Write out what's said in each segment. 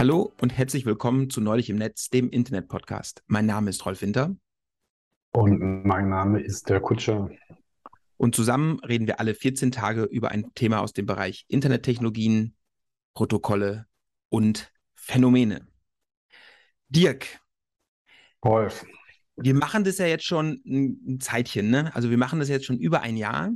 Hallo und herzlich willkommen zu Neulich im Netz, dem Internet-Podcast. Mein Name ist Rolf Winter. Und mein Name ist der Kutscher. Und zusammen reden wir alle 14 Tage über ein Thema aus dem Bereich Internettechnologien, Protokolle und Phänomene. Dirk. Rolf. Wir machen das ja jetzt schon ein Zeitchen, ne? Also wir machen das jetzt schon über ein Jahr.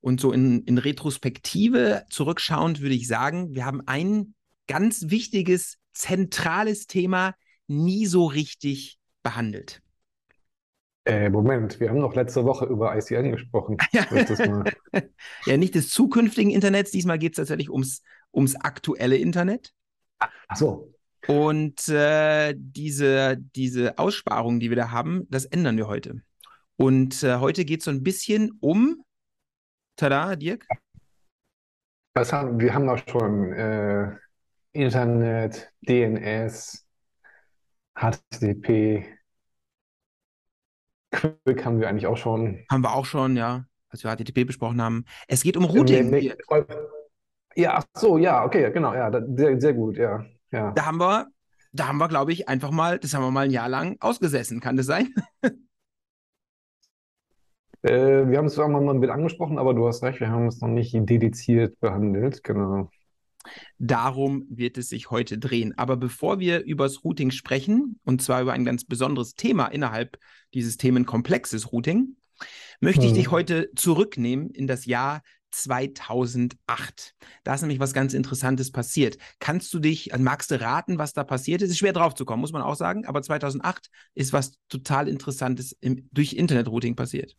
Und so in, in Retrospektive zurückschauend würde ich sagen, wir haben ein ganz wichtiges, zentrales Thema nie so richtig behandelt. Äh, Moment, wir haben noch letzte Woche über ICN gesprochen. Ja, ja nicht des zukünftigen Internets. Diesmal geht es tatsächlich ums, ums aktuelle Internet. Ach so. Und äh, diese, diese Aussparungen, die wir da haben, das ändern wir heute. Und äh, heute geht es so ein bisschen um Tada, Dirk? Was haben, wir haben doch schon äh, Internet, DNS, HTTP. Quick haben wir eigentlich auch schon. Haben wir auch schon, ja, als wir HTTP besprochen haben. Es geht um Routing. Nee, ja, ach so, ja, okay, genau, ja, sehr, sehr gut, ja, ja. Da haben wir, da haben wir, glaube ich, einfach mal, das haben wir mal ein Jahr lang ausgesessen, kann das sein? Äh, wir haben es irgendwann mal mit angesprochen, aber du hast recht, wir haben es noch nicht dediziert behandelt, genau. Darum wird es sich heute drehen. Aber bevor wir über das Routing sprechen, und zwar über ein ganz besonderes Thema innerhalb dieses Themenkomplexes Routing, möchte ich dich hm. heute zurücknehmen in das Jahr 2008. Da ist nämlich was ganz Interessantes passiert. Kannst du dich, also magst du raten, was da passiert ist? Es ist schwer drauf zu kommen, muss man auch sagen, aber 2008 ist was total Interessantes im, durch Internet-Routing passiert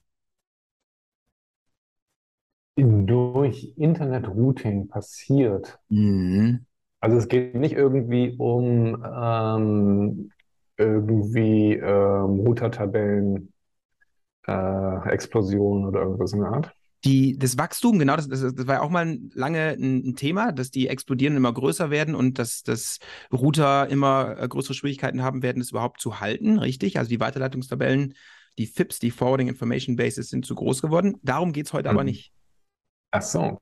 durch Internet-Routing passiert. Mhm. Also es geht nicht irgendwie um ähm, irgendwie ähm, Router-Tabellen, äh, Explosionen oder irgendwas in der Art. Die, das Wachstum, genau, das, das, das war ja auch mal lange ein, ein, Thema, dass die explodieren immer größer werden und dass, dass Router immer äh, größere Schwierigkeiten haben werden, es überhaupt zu halten, richtig? Also die Weiterleitungstabellen, die FIPS, die Forwarding Information Bases, sind zu groß geworden. Darum geht es heute mhm. aber nicht. Ach so.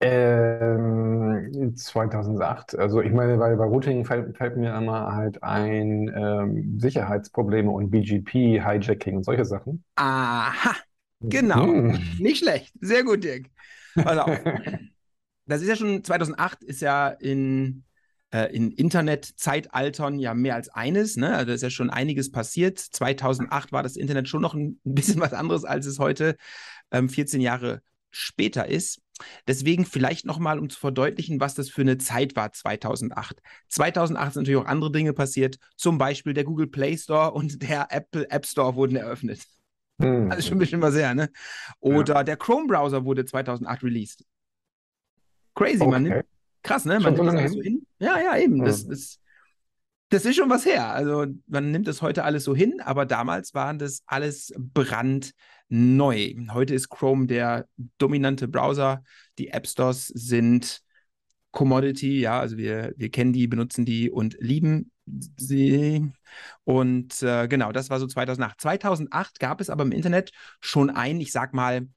Ähm, 2008. Also ich meine, bei, bei Routing fällt, fällt mir immer halt ein ähm, Sicherheitsprobleme und BGP, Hijacking und solche Sachen. Aha, genau. Hm. Nicht schlecht. Sehr gut, Dirk. Auf. das ist ja schon 2008 ist ja in äh, in Internetzeitaltern ja mehr als eines. Ne? Also ist ja schon einiges passiert. 2008 war das Internet schon noch ein bisschen was anderes, als es heute ähm, 14 Jahre später ist. Deswegen vielleicht nochmal, um zu verdeutlichen, was das für eine Zeit war 2008. 2008 sind natürlich auch andere Dinge passiert. Zum Beispiel der Google Play Store und der Apple App Store wurden eröffnet. Hm. Also schon ein bisschen mal sehr, ne? Oder ja. der Chrome Browser wurde 2008 released. Crazy, okay. man. Krass, ne? Man nimmt das alles so hin. Ja, ja, eben. Ja. Das, das, das ist schon was her. Also man nimmt das heute alles so hin, aber damals waren das alles brandneu. Heute ist Chrome der dominante Browser. Die App Stores sind Commodity, ja, also wir, wir kennen die, benutzen die und lieben sie. Und äh, genau, das war so 2008. 2008 gab es aber im Internet schon ein, ich sag mal,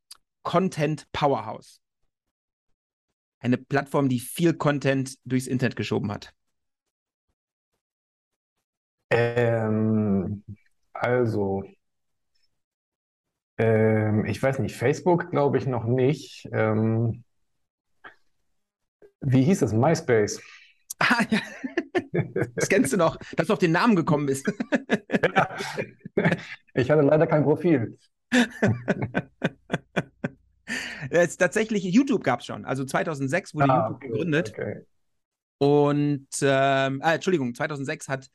Content Powerhouse eine Plattform, die viel Content durchs Internet geschoben hat? Ähm, also, ähm, ich weiß nicht, Facebook glaube ich noch nicht. Ähm, wie hieß das? MySpace. Ah, ja. Das kennst du noch, dass du auf den Namen gekommen bist. Ja. Ich hatte leider kein Profil. Es, tatsächlich, YouTube gab es schon. Also 2006 wurde ah, YouTube gegründet. Okay. Und, ähm, äh, Entschuldigung, 2006 hat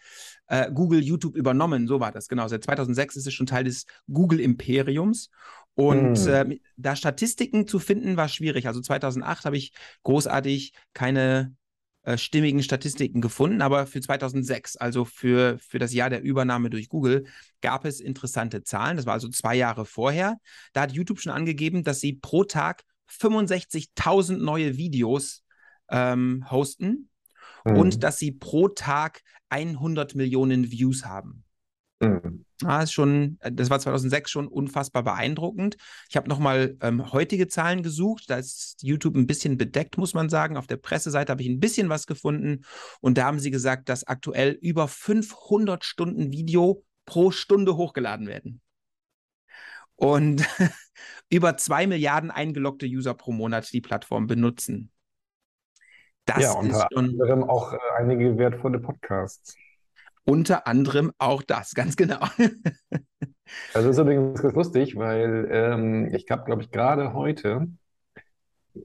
äh, Google YouTube übernommen, so war das, genau. Seit 2006 ist es schon Teil des Google-Imperiums. Und hm. äh, da Statistiken zu finden, war schwierig. Also 2008 habe ich großartig keine äh, stimmigen Statistiken gefunden, aber für 2006, also für, für das Jahr der Übernahme durch Google, gab es interessante Zahlen. Das war also zwei Jahre vorher. Da hat YouTube schon angegeben, dass sie pro Tag 65.000 neue Videos ähm, hosten mhm. und dass sie pro Tag 100 Millionen Views haben. Mhm. Ah, ist schon, äh, das war 2006 schon unfassbar beeindruckend. Ich habe nochmal ähm, heutige Zahlen gesucht. Da ist YouTube ein bisschen bedeckt, muss man sagen. Auf der Presseseite habe ich ein bisschen was gefunden. Und da haben sie gesagt, dass aktuell über 500 Stunden Video pro Stunde hochgeladen werden. Und über zwei Milliarden eingeloggte User pro Monat die Plattform benutzen. Das ja, unter anderem auch äh, einige wertvolle Podcasts. Unter anderem auch das, ganz genau. das ist übrigens ganz lustig, weil ähm, ich habe, glaube ich, gerade heute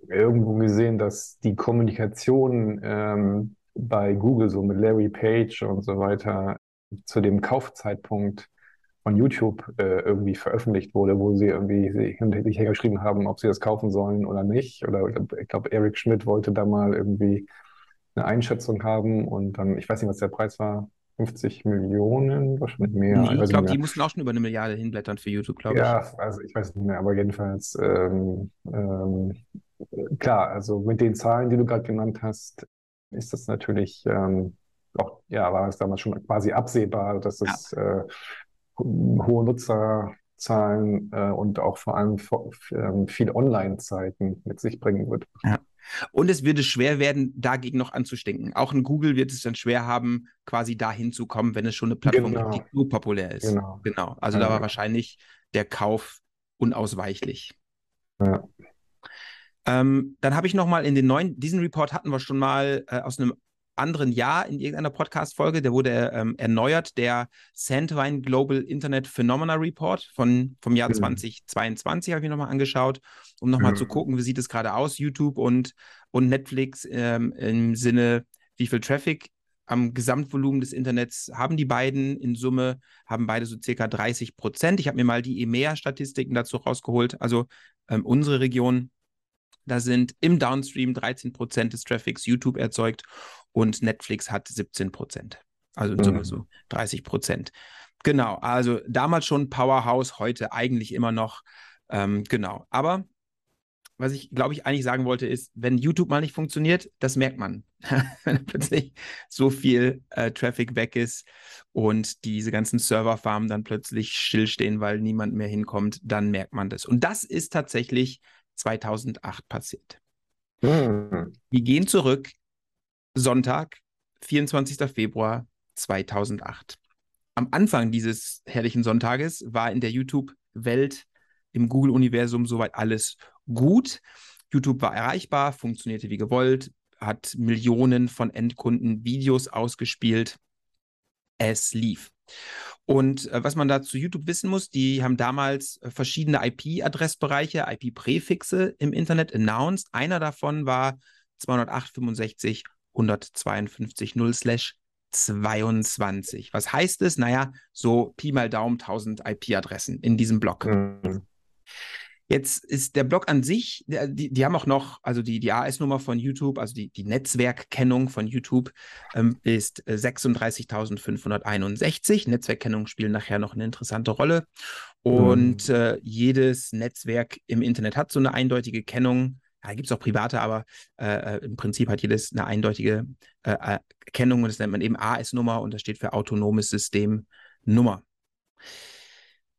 irgendwo gesehen, dass die Kommunikation ähm, bei Google so mit Larry Page und so weiter zu dem Kaufzeitpunkt von YouTube äh, irgendwie veröffentlicht wurde, wo sie irgendwie sich geschrieben haben, ob sie das kaufen sollen oder nicht. Oder ich glaube, Eric Schmidt wollte da mal irgendwie eine Einschätzung haben und dann, ich weiß nicht, was der Preis war, 50 Millionen, wahrscheinlich mehr. Nee, ich glaube, die mussten auch schon über eine Milliarde hinblättern für YouTube, glaube ich. Ja, also ich weiß nicht mehr, aber jedenfalls, ähm, ähm, klar, also mit den Zahlen, die du gerade genannt hast, ist das natürlich ähm, auch, ja, war es damals schon quasi absehbar, dass es ja. äh, hohe Nutzerzahlen äh, und auch vor allem ähm, viel Online-Zeiten mit sich bringen wird. Ja. Und es würde schwer werden, dagegen noch anzustinken. Auch in Google wird es dann schwer haben, quasi dahin zu kommen, wenn es schon eine Plattform genau. gibt, die so populär ist. Genau. genau. Also ja. da war wahrscheinlich der Kauf unausweichlich. Ja. Ähm, dann habe ich noch mal in den neuen, diesen Report hatten wir schon mal äh, aus einem anderen Jahr in irgendeiner Podcast-Folge, der wurde ähm, erneuert, der Sandvine Global Internet Phenomena Report von, vom Jahr mhm. 2022 habe ich nochmal angeschaut, um nochmal mhm. zu gucken, wie sieht es gerade aus, YouTube und, und Netflix ähm, im Sinne, wie viel Traffic am Gesamtvolumen des Internets haben die beiden in Summe, haben beide so circa 30 Prozent. Ich habe mir mal die EMEA-Statistiken dazu rausgeholt, also ähm, unsere Region da sind im Downstream 13 Prozent des Traffics YouTube erzeugt und Netflix hat 17 Prozent. Also in Summe mhm. so 30 Prozent. Genau, also damals schon Powerhouse, heute eigentlich immer noch. Ähm, genau, aber was ich glaube ich eigentlich sagen wollte ist, wenn YouTube mal nicht funktioniert, das merkt man. wenn plötzlich so viel äh, Traffic weg ist und diese ganzen Serverfarmen dann plötzlich stillstehen, weil niemand mehr hinkommt, dann merkt man das. Und das ist tatsächlich 2008 passiert. Mhm. Wir gehen zurück, Sonntag, 24. Februar 2008. Am Anfang dieses herrlichen Sonntages war in der YouTube-Welt, im Google-Universum soweit alles gut. YouTube war erreichbar, funktionierte wie gewollt, hat Millionen von Endkunden Videos ausgespielt. Es lief. Und äh, was man da zu YouTube wissen muss, die haben damals äh, verschiedene IP-Adressbereiche, IP-Präfixe im Internet announced. Einer davon war 208 152 0 slash 22. Was heißt es? Naja, so Pi mal Daumen 1000 IP-Adressen in diesem Block. Mhm. Jetzt ist der Blog an sich, die, die haben auch noch, also die, die AS-Nummer von YouTube, also die, die Netzwerkkennung von YouTube ähm, ist 36.561. Netzwerkkennungen spielen nachher noch eine interessante Rolle. Und mhm. äh, jedes Netzwerk im Internet hat so eine eindeutige Kennung. Da gibt es auch private, aber äh, äh, im Prinzip hat jedes eine eindeutige äh, äh, Kennung und das nennt man eben AS-Nummer und das steht für autonomes System Nummer.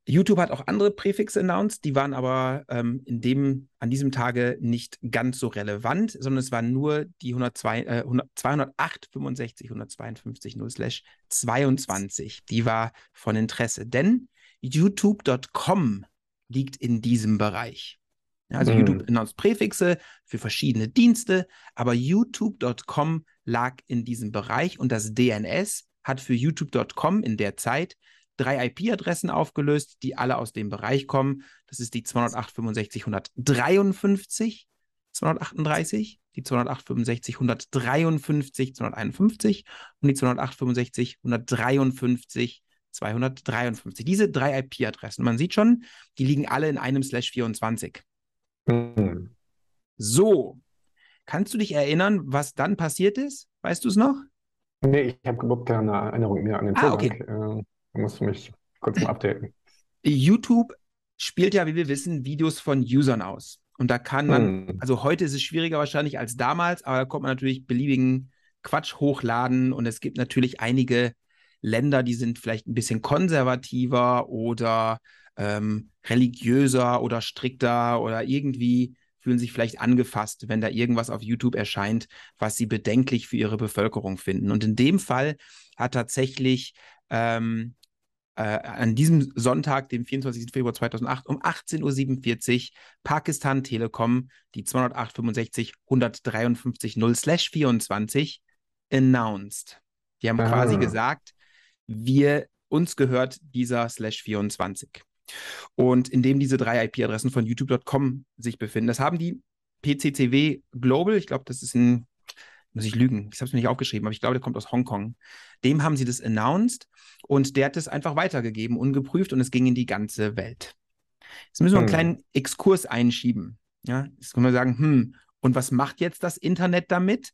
YouTube hat auch andere Präfixe announced, die waren aber ähm, in dem, an diesem Tage nicht ganz so relevant, sondern es waren nur die 102, äh, 100, 208 65 152 0 slash 22. Die war von Interesse, denn youtube.com liegt in diesem Bereich. Also mhm. YouTube announced Präfixe für verschiedene Dienste, aber youtube.com lag in diesem Bereich und das DNS hat für youtube.com in der Zeit drei IP-Adressen aufgelöst, die alle aus dem Bereich kommen. Das ist die 208 65 153 238, die 208 65 153 251 und die 208 65 153 253. Diese drei IP-Adressen. Man sieht schon, die liegen alle in einem Slash 24. Mhm. So, kannst du dich erinnern, was dann passiert ist? Weißt du es noch? Nee, ich habe überhaupt keine Erinnerung mehr an den ah, Vorgang. Okay. Ähm, Du musst mich kurz mal updaten. YouTube spielt ja, wie wir wissen, Videos von Usern aus. Und da kann man, hm. also heute ist es schwieriger wahrscheinlich als damals, aber da kommt man natürlich beliebigen Quatsch hochladen und es gibt natürlich einige Länder, die sind vielleicht ein bisschen konservativer oder ähm, religiöser oder strikter oder irgendwie fühlen sich vielleicht angefasst, wenn da irgendwas auf YouTube erscheint, was sie bedenklich für ihre Bevölkerung finden. Und in dem Fall hat tatsächlich ähm, äh, an diesem Sonntag, dem 24. Februar 2008, um 18.47 Uhr Pakistan Telekom die 208 65 153 0/24 announced. Die haben ah. quasi gesagt, wir uns gehört dieser Slash 24. Und indem diese drei IP-Adressen von youtube.com sich befinden, das haben die PCCW Global, ich glaube, das ist ein, muss ich lügen, ich habe es mir nicht aufgeschrieben, aber ich glaube, der kommt aus Hongkong. Dem haben sie das announced und der hat es einfach weitergegeben, ungeprüft und es ging in die ganze Welt. Jetzt müssen wir einen hm. kleinen Exkurs einschieben. Ja, jetzt können wir sagen, hm, und was macht jetzt das Internet damit?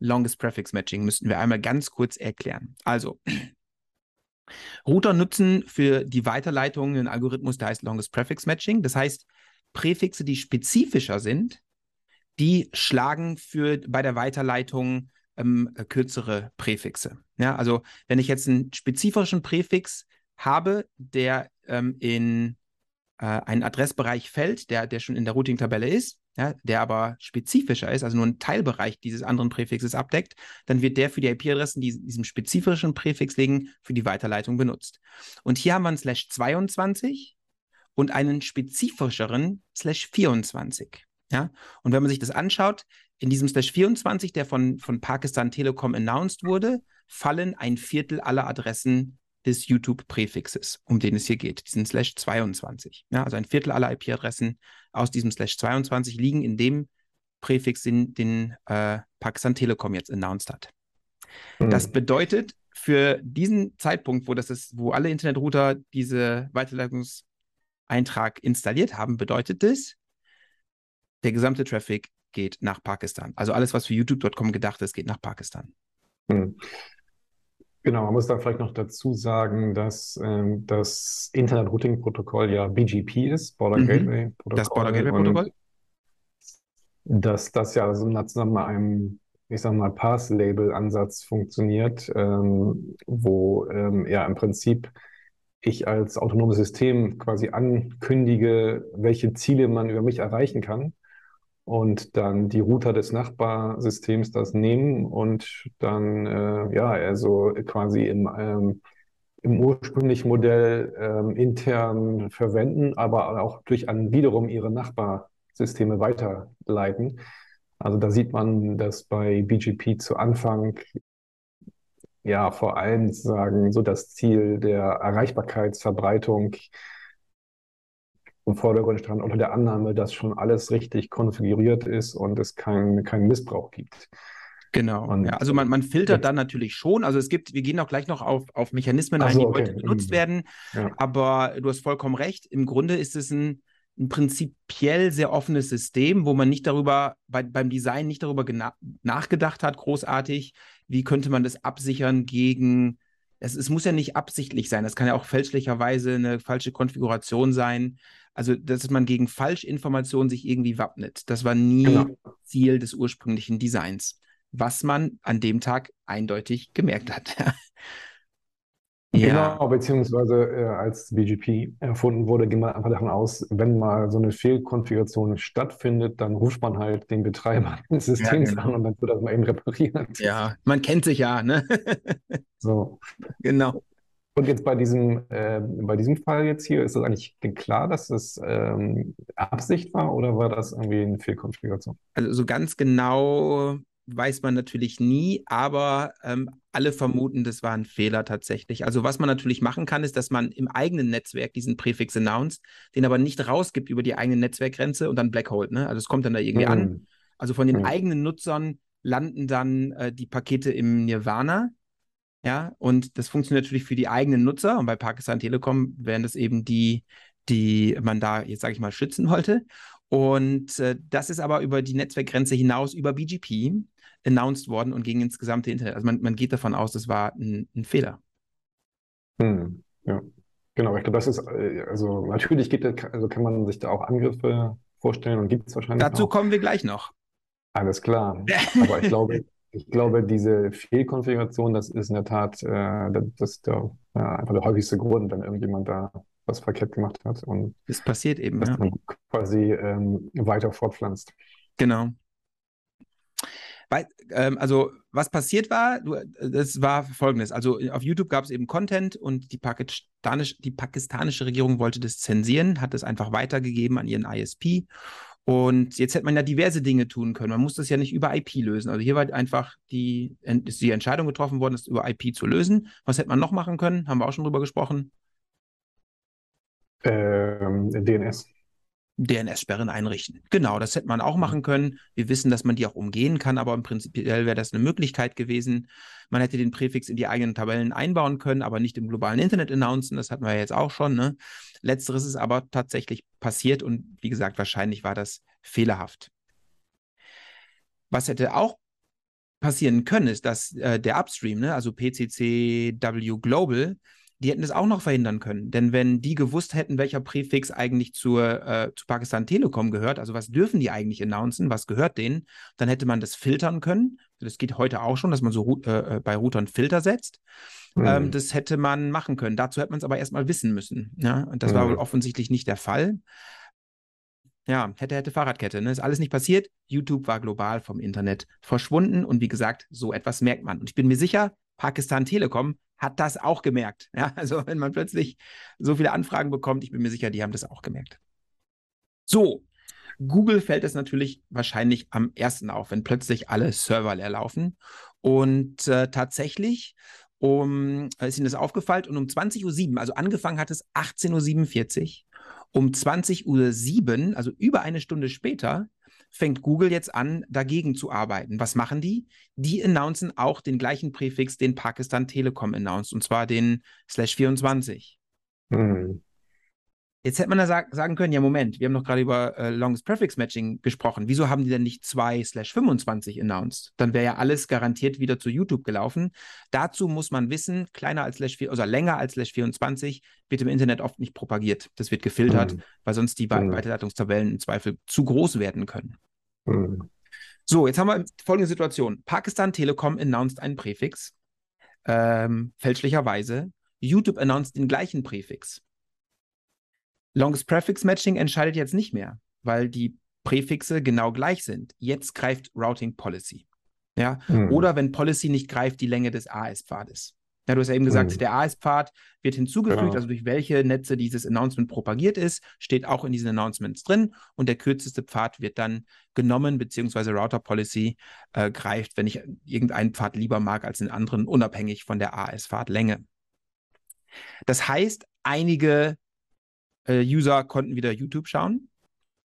Longest Prefix Matching müssten wir einmal ganz kurz erklären. Also, Router nutzen für die Weiterleitung einen Algorithmus, der heißt Longest Prefix Matching. Das heißt, Präfixe, die spezifischer sind, die schlagen für bei der Weiterleitung ähm, kürzere Präfixe. Ja, also wenn ich jetzt einen spezifischen Präfix habe, der ähm, in äh, einen Adressbereich fällt, der, der schon in der Routing-Tabelle ist, ja, der aber spezifischer ist, also nur einen Teilbereich dieses anderen Präfixes abdeckt, dann wird der für die IP-Adressen, die diesem spezifischen Präfix liegen, für die Weiterleitung benutzt. Und hier haben wir einen Slash 22 und einen spezifischeren Slash 24. Ja? Und wenn man sich das anschaut, in diesem Slash 24, der von, von Pakistan Telekom announced wurde, fallen ein Viertel aller Adressen des YouTube-Präfixes, um den es hier geht, diesen Slash 22. Ja, also ein Viertel aller IP-Adressen aus diesem Slash 22 liegen in dem Präfix, den, den äh, Pakistan Telekom jetzt announced hat. Mhm. Das bedeutet, für diesen Zeitpunkt, wo das ist, wo alle Internetrouter diese Weiterleitungseintrag installiert haben, bedeutet das, der gesamte Traffic geht nach Pakistan. Also alles, was für YouTube.com gedacht ist, geht nach Pakistan. Mhm. Genau, man muss dann vielleicht noch dazu sagen, dass ähm, das Internet Routing Protokoll ja BGP ist, Border mhm. Gateway Protokoll. Das Border Gateway Protokoll? Dass das ja also zusammen mit einem, ich sag mal, Pass-Label-Ansatz funktioniert, ähm, wo ähm, ja im Prinzip ich als autonomes System quasi ankündige, welche Ziele man über mich erreichen kann und dann die Router des Nachbarsystems das nehmen und dann äh, ja also quasi im, ähm, im ursprünglichen Modell ähm, intern verwenden, aber auch durch an wiederum ihre Nachbarsysteme weiterleiten. Also da sieht man, dass bei BGP zu Anfang ja vor allem sagen so das Ziel der Erreichbarkeitsverbreitung im Vordergrund stand, unter der Annahme, dass schon alles richtig konfiguriert ist und es keinen kein Missbrauch gibt. Genau. Und, ja, also man, man filtert ja. dann natürlich schon. Also es gibt, wir gehen auch gleich noch auf, auf Mechanismen ein, so, die okay. heute benutzt mhm. werden. Ja. Aber du hast vollkommen recht. Im Grunde ist es ein, ein prinzipiell sehr offenes System, wo man nicht darüber, bei, beim Design nicht darüber nachgedacht hat, großartig, wie könnte man das absichern gegen, es, es muss ja nicht absichtlich sein, das kann ja auch fälschlicherweise eine falsche Konfiguration sein. Also, dass man gegen Falschinformationen sich irgendwie wappnet. Das war nie genau. Ziel des ursprünglichen Designs, was man an dem Tag eindeutig gemerkt hat. Ja. Genau, beziehungsweise äh, als BGP erfunden wurde, ging man einfach davon aus, wenn mal so eine Fehlkonfiguration stattfindet, dann ruft man halt den Betreiber des Systems ja, genau. an und dann wird das mal eben repariert. Ja, man kennt sich ja, ne? so. Genau. Und jetzt bei diesem, äh, bei diesem Fall jetzt hier, ist das eigentlich klar, dass es ähm, Absicht war oder war das irgendwie eine Fehlkonfiguration? Also so ganz genau weiß man natürlich nie, aber ähm, alle vermuten, das war ein Fehler tatsächlich. Also was man natürlich machen kann, ist, dass man im eigenen Netzwerk diesen Präfix announced, den aber nicht rausgibt über die eigene Netzwerkgrenze und dann Blackhold. Ne? Also es kommt dann da irgendwie mhm. an. Also von den mhm. eigenen Nutzern landen dann äh, die Pakete im Nirvana ja, und das funktioniert natürlich für die eigenen Nutzer. Und bei Pakistan Telekom wären das eben die, die man da jetzt, sage ich mal, schützen wollte. Und äh, das ist aber über die Netzwerkgrenze hinaus, über BGP, announced worden und ging ins gesamte Internet. Also man, man geht davon aus, das war ein, ein Fehler. Hm, ja, genau. Ich glaube, das ist, äh, also natürlich geht, also kann man sich da auch Angriffe vorstellen und gibt es wahrscheinlich Dazu auch. kommen wir gleich noch. Alles klar. Aber ich glaube, Ich glaube, diese Fehlkonfiguration, das ist in der Tat äh, das der, ja, einfach der häufigste Grund, wenn irgendjemand da was verkehrt gemacht hat und das passiert eben, das ja. dann quasi ähm, weiter fortpflanzt. Genau. Weil, ähm, also, was passiert war, du, das war folgendes. Also, auf YouTube gab es eben Content und die, Pakistanisch, die pakistanische Regierung wollte das zensieren, hat es einfach weitergegeben an ihren ISP. Und jetzt hätte man ja diverse Dinge tun können. Man muss das ja nicht über IP lösen. Also hier war einfach die, ist die Entscheidung getroffen worden, das über IP zu lösen. Was hätte man noch machen können? Haben wir auch schon drüber gesprochen. Ähm, DNS. DNS-Sperren einrichten. Genau, das hätte man auch machen können. Wir wissen, dass man die auch umgehen kann, aber im Prinzip wäre das eine Möglichkeit gewesen. Man hätte den Präfix in die eigenen Tabellen einbauen können, aber nicht im globalen Internet announcen. Das hatten wir ja jetzt auch schon. Ne? Letzteres ist aber tatsächlich passiert und wie gesagt, wahrscheinlich war das fehlerhaft. Was hätte auch passieren können, ist, dass äh, der Upstream, ne, also PCCW Global, die hätten es auch noch verhindern können. Denn wenn die gewusst hätten, welcher Präfix eigentlich zur, äh, zu Pakistan Telekom gehört, also was dürfen die eigentlich announcen, was gehört denen, dann hätte man das filtern können. Das geht heute auch schon, dass man so äh, äh, bei Routern Filter setzt. Mhm. Ähm, das hätte man machen können. Dazu hätte man es aber erstmal wissen müssen. Ja? Und das mhm. war wohl offensichtlich nicht der Fall. Ja, hätte, hätte Fahrradkette. Ne? Ist alles nicht passiert. YouTube war global vom Internet verschwunden. Und wie gesagt, so etwas merkt man. Und ich bin mir sicher, Pakistan Telekom hat das auch gemerkt. Ja, also wenn man plötzlich so viele Anfragen bekommt, ich bin mir sicher, die haben das auch gemerkt. So, Google fällt es natürlich wahrscheinlich am ersten auf, wenn plötzlich alle Server leer laufen. Und äh, tatsächlich um, ist Ihnen das aufgefallen und um 20.07 Uhr, also angefangen hat es 18.47 Uhr, um 20.07 Uhr, also über eine Stunde später, fängt Google jetzt an, dagegen zu arbeiten. Was machen die? Die announcen auch den gleichen Präfix, den Pakistan Telekom announced, und zwar den slash 24. Mhm. Jetzt hätte man da sag, sagen können, ja, Moment, wir haben noch gerade über äh, Longest Prefix Matching gesprochen. Wieso haben die denn nicht 2 slash 25 announced? Dann wäre ja alles garantiert wieder zu YouTube gelaufen. Dazu muss man wissen, kleiner als slash 4, also länger als slash 24 wird im Internet oft nicht propagiert. Das wird gefiltert, mhm. weil sonst die mhm. Weiterleitungstabellen im Zweifel zu groß werden können. Mhm. So, jetzt haben wir folgende Situation. Pakistan Telekom announced einen Präfix, ähm, fälschlicherweise. YouTube announced den gleichen Präfix. Longest Prefix Matching entscheidet jetzt nicht mehr, weil die Präfixe genau gleich sind. Jetzt greift Routing Policy. Ja? Mhm. Oder wenn Policy nicht greift, die Länge des AS-Pfades. Ja, du hast ja eben gesagt, mhm. der AS-Pfad wird hinzugefügt, genau. also durch welche Netze dieses Announcement propagiert ist, steht auch in diesen Announcements drin und der kürzeste Pfad wird dann genommen, beziehungsweise Router Policy äh, greift, wenn ich irgendeinen Pfad lieber mag als den anderen, unabhängig von der AS-Pfadlänge. Das heißt, einige äh, User konnten wieder YouTube schauen,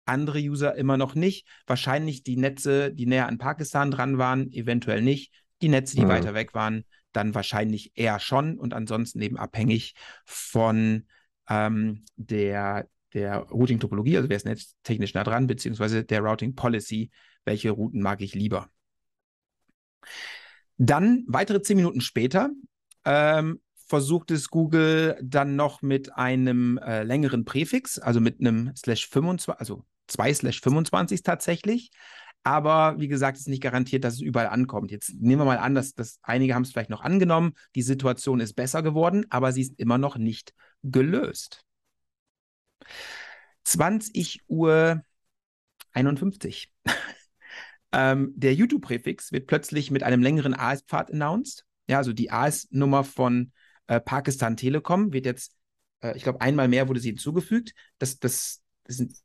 andere User immer noch nicht. Wahrscheinlich die Netze, die näher an Pakistan dran waren, eventuell nicht. Die Netze, die mhm. weiter weg waren, dann wahrscheinlich eher schon und ansonsten eben abhängig von ähm, der, der Routing-Topologie, also wer ist netztechnisch nah dran, beziehungsweise der Routing-Policy, welche Routen mag ich lieber. Dann weitere zehn Minuten später ähm, versucht es Google dann noch mit einem äh, längeren Präfix, also mit einem slash 25, also 2 slash 25 tatsächlich. Aber wie gesagt, ist nicht garantiert, dass es überall ankommt. Jetzt nehmen wir mal an, dass, dass einige haben es vielleicht noch angenommen. Die Situation ist besser geworden, aber sie ist immer noch nicht gelöst. 20 Uhr 51. ähm, der YouTube-Präfix wird plötzlich mit einem längeren AS-Pfad announced. Ja, also die AS-Nummer von äh, Pakistan Telekom wird jetzt, äh, ich glaube, einmal mehr wurde sie hinzugefügt. Das, das,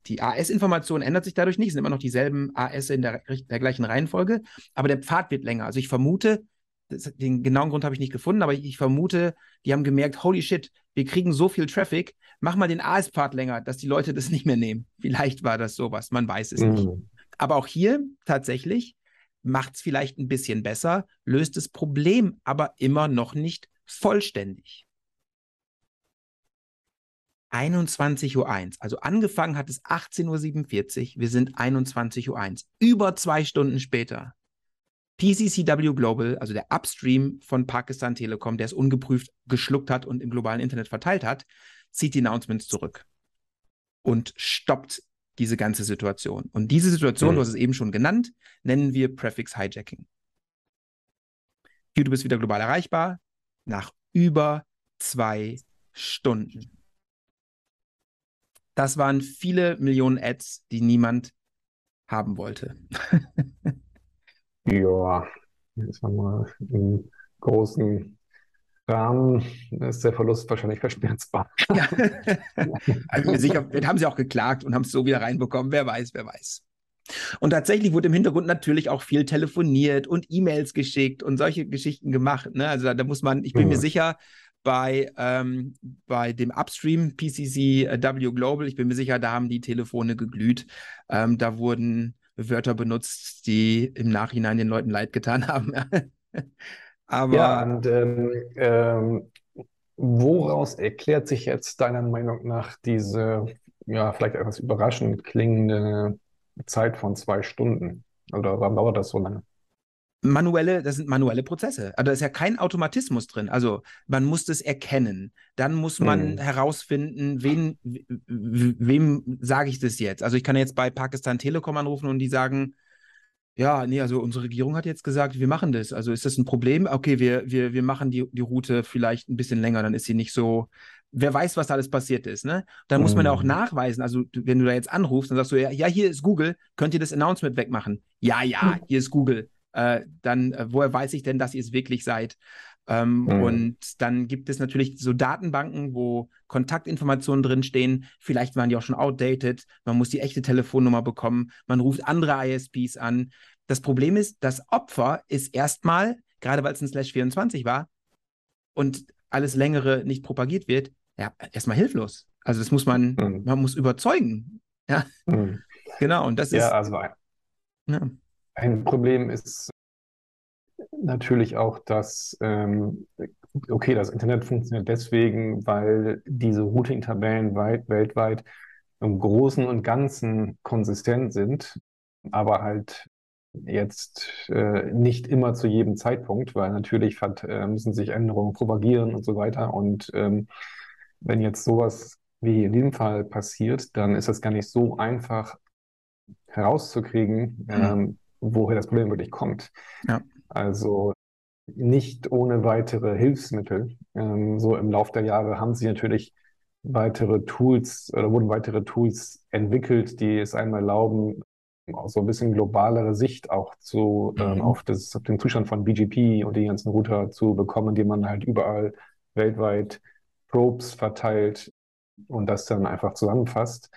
die AS-Information ändert sich dadurch nicht, es sind immer noch dieselben AS in der, der gleichen Reihenfolge, aber der Pfad wird länger. Also ich vermute, das, den genauen Grund habe ich nicht gefunden, aber ich, ich, vermute, die haben gemerkt, holy shit, wir kriegen so viel Traffic, mach mal den AS-Pfad länger, dass die Leute das nicht mehr nehmen. Vielleicht war das sowas, man weiß es mhm. nicht. Aber auch hier tatsächlich macht es vielleicht ein bisschen besser, löst das Problem aber immer noch nicht vollständig. 21.01 Uhr. Also angefangen hat es 18.47 Uhr. Wir sind 21.01 Uhr. Über zwei Stunden später. PCCW Global, also der Upstream von Pakistan Telekom, der es ungeprüft geschluckt hat und im globalen Internet verteilt hat, zieht die Announcements zurück und stoppt diese ganze Situation. Und diese Situation, mhm. du hast es eben schon genannt, nennen wir Prefix Hijacking. du bist wieder global erreichbar nach über zwei Stunden. Das waren viele Millionen Ads, die niemand haben wollte. ja, jetzt haben wir im großen Rahmen ist der Verlust wahrscheinlich verschmerzbar. Ja. also sicher, haben sie auch geklagt und haben es so wieder reinbekommen. Wer weiß, wer weiß. Und tatsächlich wurde im Hintergrund natürlich auch viel telefoniert und E-Mails geschickt und solche Geschichten gemacht. Ne? Also da, da, muss man, ich bin mhm. mir sicher, bei, ähm, bei dem Upstream PCC äh, W Global, ich bin mir sicher, da haben die Telefone geglüht. Ähm, da wurden Wörter benutzt, die im Nachhinein den Leuten leid getan haben. Aber ja, und ähm, ähm, woraus erklärt sich jetzt deiner Meinung nach diese, ja, vielleicht etwas überraschend klingende Zeit von zwei Stunden? Oder warum dauert das so lange? Manuelle, das sind manuelle Prozesse. Also da ist ja kein Automatismus drin. Also man muss das erkennen. Dann muss man hm. herausfinden, wen, wem sage ich das jetzt? Also ich kann jetzt bei Pakistan Telekom anrufen und die sagen, ja, nee, also unsere Regierung hat jetzt gesagt, wir machen das. Also ist das ein Problem? Okay, wir, wir, wir machen die, die Route vielleicht ein bisschen länger, dann ist sie nicht so. Wer weiß, was da alles passiert ist, ne? Dann muss man ja auch mhm. nachweisen. Also, wenn du da jetzt anrufst, dann sagst du, ja, ja, hier ist Google, könnt ihr das Announcement wegmachen? Ja, ja, hier ist Google. Äh, dann, äh, woher weiß ich denn, dass ihr es wirklich seid? Ähm, mhm. Und dann gibt es natürlich so Datenbanken, wo Kontaktinformationen drinstehen. Vielleicht waren die auch schon outdated. Man muss die echte Telefonnummer bekommen. Man ruft andere ISPs an. Das Problem ist, das Opfer ist erstmal, gerade weil es ein Slash 24 war und alles längere nicht propagiert wird, ja, erstmal hilflos. Also das muss man, mhm. man muss überzeugen. Ja, mhm. genau. Und das ja, ist. Also ja. Ein Problem ist natürlich auch, dass, ähm, okay, das Internet funktioniert deswegen, weil diese Routing-Tabellen weit, weltweit im Großen und Ganzen konsistent sind, aber halt jetzt äh, nicht immer zu jedem Zeitpunkt, weil natürlich hat, äh, müssen sich Änderungen propagieren und so weiter. Und ähm, wenn jetzt sowas wie in diesem Fall passiert, dann ist das gar nicht so einfach herauszukriegen, mhm. ähm, woher das Problem wirklich kommt. Ja. Also nicht ohne weitere Hilfsmittel. Ähm, so im Laufe der Jahre haben sich natürlich weitere Tools oder wurden weitere Tools entwickelt, die es einmal erlauben, auch so ein bisschen globalere Sicht auch zu ähm, mhm. auf, das, auf den Zustand von BGP und die ganzen Router zu bekommen, indem man halt überall weltweit Probes verteilt und das dann einfach zusammenfasst.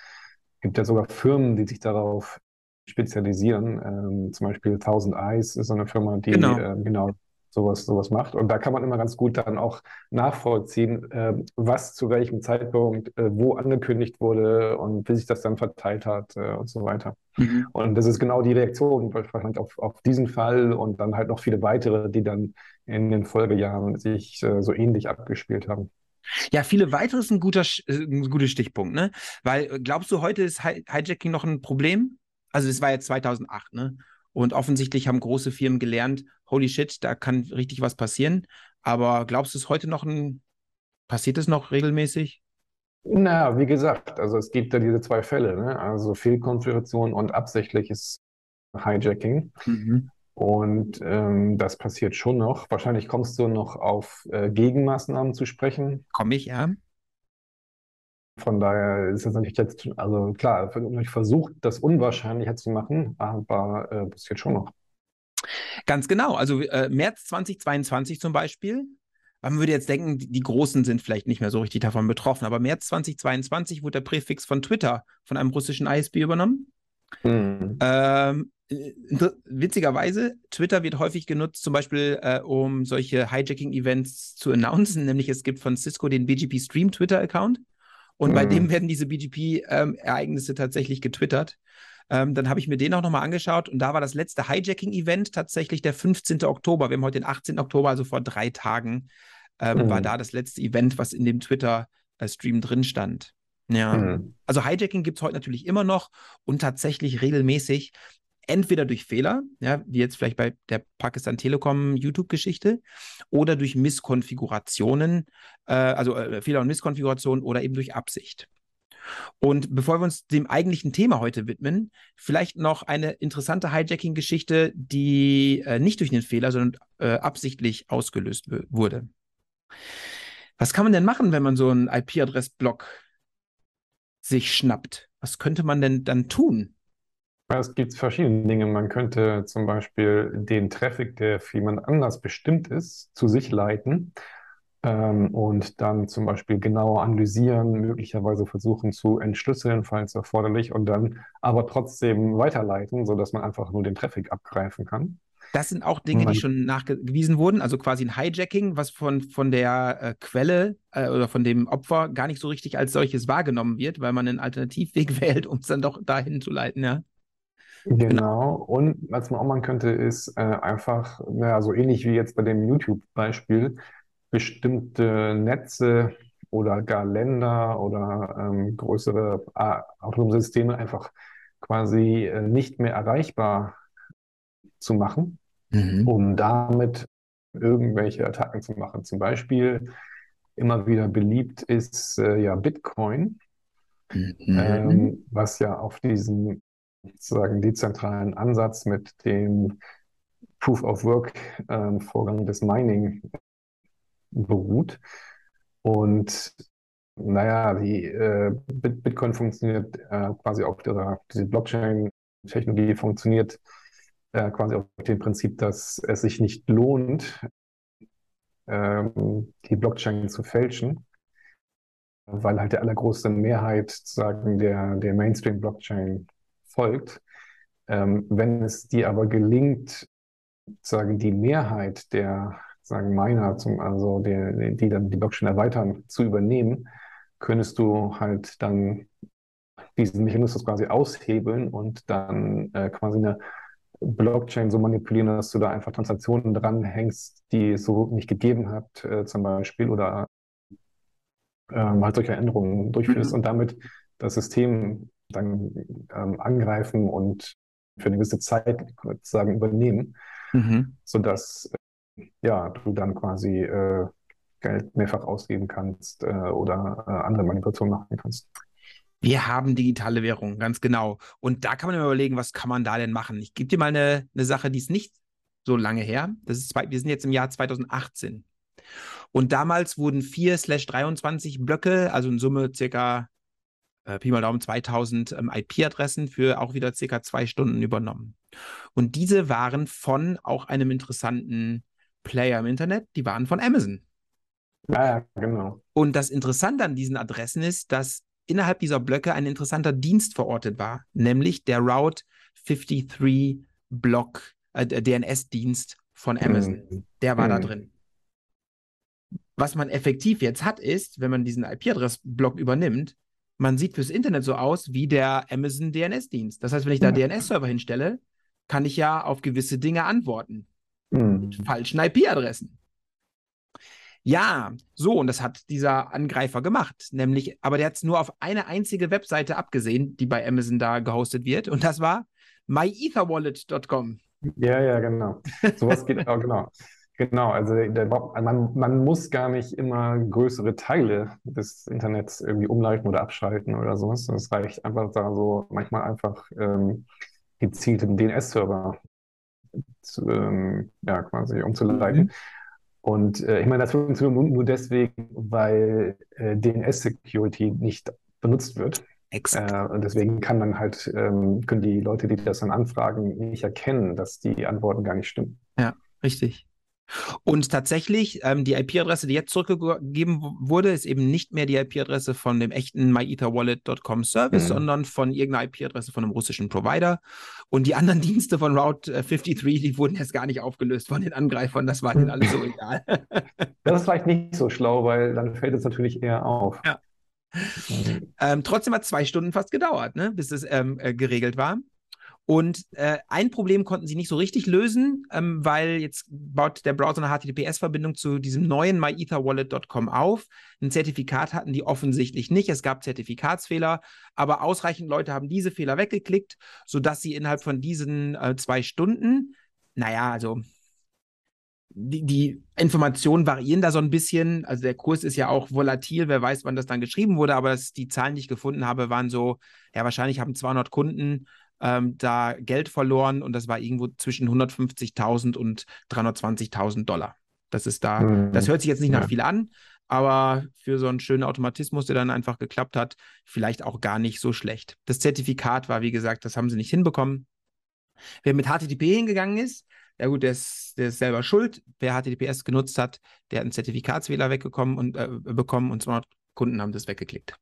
Es gibt ja sogar Firmen, die sich darauf spezialisieren. Ähm, zum Beispiel Thousand Eyes ist eine Firma, die genau, äh, genau sowas, sowas macht. Und da kann man immer ganz gut dann auch nachvollziehen, äh, was zu welchem Zeitpunkt äh, wo angekündigt wurde und wie sich das dann verteilt hat äh, und so weiter. Mhm. Und das ist genau die Reaktion wahrscheinlich auf, auf diesen Fall und dann halt noch viele weitere, die dann in den Folgejahren sich äh, so ähnlich abgespielt haben. Ja, viele weitere ist ein guter, äh, ein guter Stichpunkt, ne? Weil äh, glaubst du, heute ist Hijacking noch ein Problem? Also es war jetzt 2008, ne? Und offensichtlich haben große Firmen gelernt, holy shit, da kann richtig was passieren. Aber glaubst du, es heute noch ein, passiert es noch regelmäßig? Na, wie gesagt, also es gibt ja diese zwei Fälle, ne? Also Fehlkonfiguration und absichtliches Hijacking. Mhm. Und ähm, das passiert schon noch. Wahrscheinlich kommst du noch auf äh, Gegenmaßnahmen zu sprechen. Komme ich, ja. Von daher ist es natürlich jetzt, also klar, ich versucht, das unwahrscheinlicher zu machen, aber äh, passiert schon noch. Ganz genau. Also äh, März 2022 zum Beispiel. Man würde jetzt denken, die Großen sind vielleicht nicht mehr so richtig davon betroffen, aber März 2022 wurde der Präfix von Twitter von einem russischen ISP übernommen. Mhm. Ähm, äh, witzigerweise, Twitter wird häufig genutzt, zum Beispiel äh, um solche Hijacking-Events zu announcen, nämlich es gibt von Cisco den BGP Stream Twitter-Account. Und mhm. bei dem werden diese BGP-Ereignisse ähm, tatsächlich getwittert. Ähm, dann habe ich mir den auch nochmal angeschaut und da war das letzte Hijacking-Event tatsächlich der 15. Oktober. Wir haben heute den 18. Oktober, also vor drei Tagen, ähm, mhm. war da das letzte Event, was in dem Twitter-Stream drin stand. Ja. Mhm. Also Hijacking gibt es heute natürlich immer noch und tatsächlich regelmäßig entweder durch Fehler, ja, wie jetzt vielleicht bei der Pakistan Telekom YouTube-Geschichte, oder durch Misskonfigurationen, äh, also äh, Fehler und Misskonfigurationen oder eben durch Absicht. Und bevor wir uns dem eigentlichen Thema heute widmen, vielleicht noch eine interessante Hijacking-Geschichte, die äh, nicht durch einen Fehler, sondern äh, absichtlich ausgelöst wurde. Was kann man denn machen, wenn man so einen IP-Adress-Block sich schnappt? Was könnte man denn dann tun? Es gibt verschiedene Dinge. Man könnte zum Beispiel den Traffic, der für jemand anders bestimmt ist, zu sich leiten ähm, und dann zum Beispiel genauer analysieren, möglicherweise versuchen zu entschlüsseln, falls erforderlich, und dann aber trotzdem weiterleiten, sodass man einfach nur den Traffic abgreifen kann. Das sind auch Dinge, die schon nachgewiesen wurden, also quasi ein Hijacking, was von, von der äh, Quelle äh, oder von dem Opfer gar nicht so richtig als solches wahrgenommen wird, weil man einen Alternativweg wählt, um es dann doch dahin zu leiten, ja. Genau. genau. Und was man auch machen könnte, ist äh, einfach, naja, so ähnlich wie jetzt bei dem YouTube-Beispiel, bestimmte Netze oder gar Länder oder ähm, größere äh, autonome Systeme einfach quasi äh, nicht mehr erreichbar zu machen, mhm. um damit irgendwelche Attacken zu machen. Zum Beispiel immer wieder beliebt ist äh, ja Bitcoin, mhm. ähm, was ja auf diesen sozusagen dezentralen Ansatz mit dem Proof of Work ähm, Vorgang des Mining beruht. Und naja, die äh, Bitcoin funktioniert äh, quasi auf dieser, diese Blockchain-Technologie funktioniert äh, quasi auf dem Prinzip, dass es sich nicht lohnt, ähm, die Blockchain zu fälschen, weil halt der allergrößte Mehrheit sozusagen der, der Mainstream-Blockchain folgt. Ähm, wenn es dir aber gelingt, sozusagen die Mehrheit der sagen Miner, zum, also die, die dann die Blockchain erweitern, zu übernehmen, könntest du halt dann diesen Mechanismus quasi aushebeln und dann äh, quasi eine Blockchain so manipulieren, dass du da einfach Transaktionen dranhängst, die es so nicht gegeben hat, äh, zum Beispiel, oder ähm, halt solche Änderungen durchführst mhm. und damit das System dann ähm, angreifen und für eine gewisse Zeit sozusagen übernehmen, mhm. sodass äh, ja, du dann quasi äh, Geld mehrfach ausgeben kannst äh, oder äh, andere Manipulationen machen kannst. Wir haben digitale Währungen, ganz genau. Und da kann man überlegen, was kann man da denn machen? Ich gebe dir mal eine, eine Sache, die ist nicht so lange her. Das ist, wir sind jetzt im Jahr 2018. Und damals wurden 4 slash 23 Blöcke, also in Summe circa äh, Pi mal Daumen 2000 ähm, IP-Adressen für auch wieder circa zwei Stunden übernommen. Und diese waren von auch einem interessanten Player im Internet, die waren von Amazon. Ja, ja, genau. Und das Interessante an diesen Adressen ist, dass innerhalb dieser Blöcke ein interessanter Dienst verortet war, nämlich der Route 53 Block, äh, DNS-Dienst von Amazon. Mhm. Der war mhm. da drin. Was man effektiv jetzt hat, ist, wenn man diesen IP-Adress-Block übernimmt, man sieht fürs Internet so aus wie der Amazon DNS-Dienst. Das heißt, wenn ich da DNS-Server hinstelle, kann ich ja auf gewisse Dinge antworten. Mhm. Mit falschen IP-Adressen. Ja, so, und das hat dieser Angreifer gemacht. Nämlich, aber der hat es nur auf eine einzige Webseite abgesehen, die bei Amazon da gehostet wird. Und das war myetherwallet.com. Ja, ja, genau. Sowas geht auch, genau. Genau, also der, man, man muss gar nicht immer größere Teile des Internets irgendwie umleiten oder abschalten oder sowas. Es reicht einfach da so manchmal einfach ähm, gezielt den DNS-Server ähm, ja, quasi umzuleiten. Mhm. Und äh, ich meine, das funktioniert nur, nur deswegen, weil äh, DNS-Security nicht benutzt wird. Exakt. Äh, und deswegen kann man halt, ähm, können die Leute, die das dann anfragen, nicht erkennen, dass die Antworten gar nicht stimmen. Ja, richtig. Und tatsächlich, ähm, die IP-Adresse, die jetzt zurückgegeben wurde, ist eben nicht mehr die IP-Adresse von dem echten myetherwallet.com Service, mhm. sondern von irgendeiner IP-Adresse von einem russischen Provider. Und die anderen Dienste von Route 53, äh, die wurden jetzt gar nicht aufgelöst von den Angreifern. Das war denen alles so egal. das ist vielleicht nicht so schlau, weil dann fällt es natürlich eher auf. Ja. Ähm, trotzdem hat es zwei Stunden fast gedauert, ne, bis es ähm, äh, geregelt war. Und äh, ein Problem konnten sie nicht so richtig lösen, ähm, weil jetzt baut der Browser eine HTTPS-Verbindung zu diesem neuen myetherwallet.com auf. Ein Zertifikat hatten die offensichtlich nicht. Es gab Zertifikatsfehler, aber ausreichend Leute haben diese Fehler weggeklickt, sodass sie innerhalb von diesen äh, zwei Stunden, naja, also die, die, Informationen variieren da so ein bisschen. Also der Kurs ist ja auch volatil, wer weiß, wann das dann geschrieben wurde, aber das, die Zahlen, die ich gefunden habe, waren so, ja, wahrscheinlich haben 200 Kunden ähm, da Geld verloren und das war irgendwo zwischen 150.000 und 320.000 Dollar. Das ist da, mhm. das hört sich jetzt nicht nach viel an, aber für so einen schönen Automatismus, der dann einfach geklappt hat, vielleicht auch gar nicht so schlecht. Das Zertifikat war, wie gesagt, das haben sie nicht hinbekommen. Wer mit HTTP hingegangen ist, ja gut, der ist, der ist selber schuld. Wer HTTPS genutzt hat, der hat einen Zertifikatswähler weggekommen und äh, bekommen und 200 Kunden haben das weggeklickt.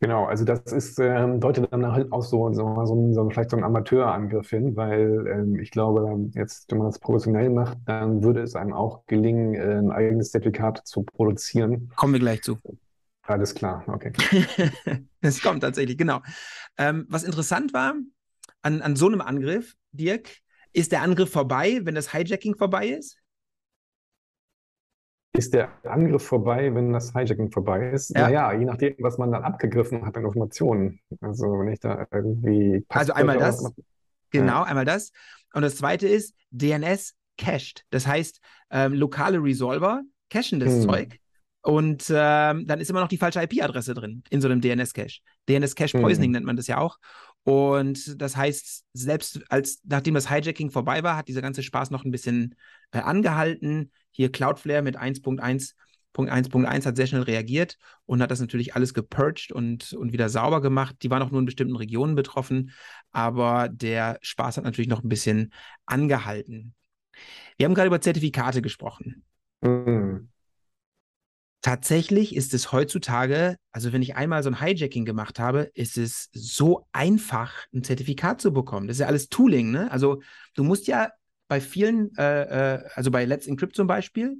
Genau, also das ist, ähm, deutet dann halt auch so, so, so, so vielleicht so ein Amateurangriff hin, weil ähm, ich glaube, jetzt, wenn man das professionell macht, dann würde es einem auch gelingen, äh, ein eigenes Zertifikat zu produzieren. Kommen wir gleich zu. Alles klar, okay. Es kommt tatsächlich, genau. Ähm, was interessant war an, an so einem Angriff, Dirk, ist der Angriff vorbei, wenn das Hijacking vorbei ist? Ist der Angriff vorbei, wenn das Hijacking vorbei ist? Ja. Naja, je nachdem, was man dann abgegriffen hat an Informationen. Also wenn ich da irgendwie. Also einmal das. Genau, ja. einmal das. Und das zweite ist DNS cached. Das heißt, ähm, lokale Resolver cachen das hm. Zeug. Und ähm, dann ist immer noch die falsche IP-Adresse drin in so einem DNS-Cache. DNS-Cache-Poisoning hm. nennt man das ja auch. Und das heißt, selbst als nachdem das Hijacking vorbei war, hat dieser ganze Spaß noch ein bisschen äh, angehalten. Hier Cloudflare mit 1.1.1.1 hat sehr schnell reagiert und hat das natürlich alles gepurged und, und wieder sauber gemacht. Die waren auch nur in bestimmten Regionen betroffen, aber der Spaß hat natürlich noch ein bisschen angehalten. Wir haben gerade über Zertifikate gesprochen. Mhm. Tatsächlich ist es heutzutage, also wenn ich einmal so ein Hijacking gemacht habe, ist es so einfach, ein Zertifikat zu bekommen. Das ist ja alles Tooling, ne? Also du musst ja bei vielen, äh, äh, also bei Let's Encrypt zum Beispiel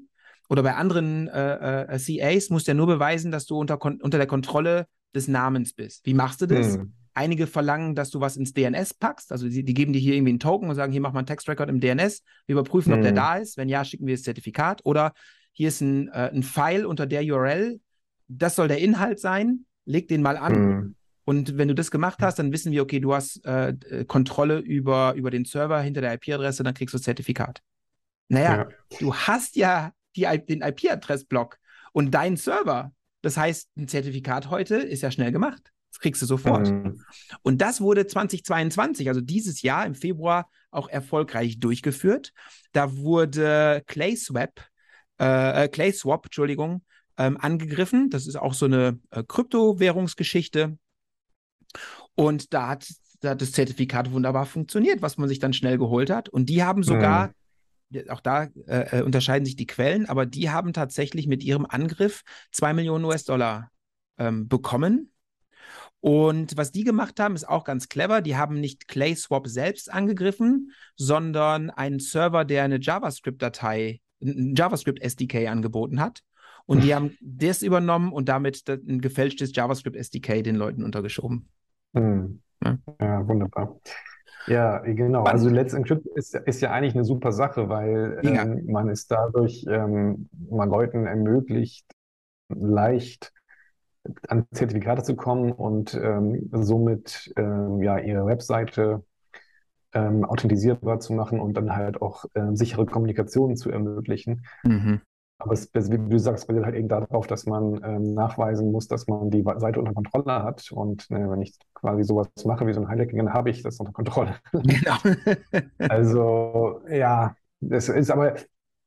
oder bei anderen äh, äh CAs, musst du ja nur beweisen, dass du unter, unter der Kontrolle des Namens bist. Wie machst du das? Hm. Einige verlangen, dass du was ins DNS packst. Also die, die, geben dir hier irgendwie einen Token und sagen, hier mach mal einen Textrecord im DNS. Wir überprüfen, hm. ob der hm. da ist. Wenn ja, schicken wir das Zertifikat. Oder hier ist ein, äh, ein File unter der URL, das soll der Inhalt sein, leg den mal an. Mhm. Und wenn du das gemacht hast, dann wissen wir, okay, du hast äh, äh Kontrolle über, über den Server hinter der IP-Adresse, dann kriegst du Zertifikat. Naja, ja. du hast ja die, den IP-Adressblock und deinen Server. Das heißt, ein Zertifikat heute ist ja schnell gemacht. Das kriegst du sofort. Mhm. Und das wurde 2022, also dieses Jahr im Februar, auch erfolgreich durchgeführt. Da wurde ClaySwap äh, äh, Clay Swap, Entschuldigung, ähm, angegriffen. Das ist auch so eine äh, Kryptowährungsgeschichte. Und da hat, da hat das Zertifikat wunderbar funktioniert, was man sich dann schnell geholt hat. Und die haben sogar, mhm. auch da äh, äh unterscheiden sich die Quellen, aber die haben tatsächlich mit ihrem Angriff zwei Millionen US-Dollar ähm, bekommen. Und was die gemacht haben, ist auch ganz clever. Die haben nicht ClaySwap selbst angegriffen, sondern einen Server, der eine JavaScript-Datei ein JavaScript-SDK angeboten hat. Und die haben das übernommen und damit ein gefälschtes JavaScript-SDK den Leuten untergeschoben. Mhm. Ja. ja, wunderbar. Ja, genau. Also Let's Encrypt ist, ist ja eigentlich eine super Sache, weil ähm, man es dadurch ähm, man Leuten ermöglicht, leicht an Zertifikate zu kommen und ähm, somit ähm, ja ihre Webseite ähm, authentisierbar zu machen und dann halt auch äh, sichere Kommunikation zu ermöglichen. Mhm. Aber es, wie du sagst, basiert halt eben darauf, dass man ähm, nachweisen muss, dass man die Seite unter Kontrolle hat. Und ne, wenn ich quasi sowas mache wie so ein Hijacking, dann habe ich das unter Kontrolle. Genau. also ja, das ist aber,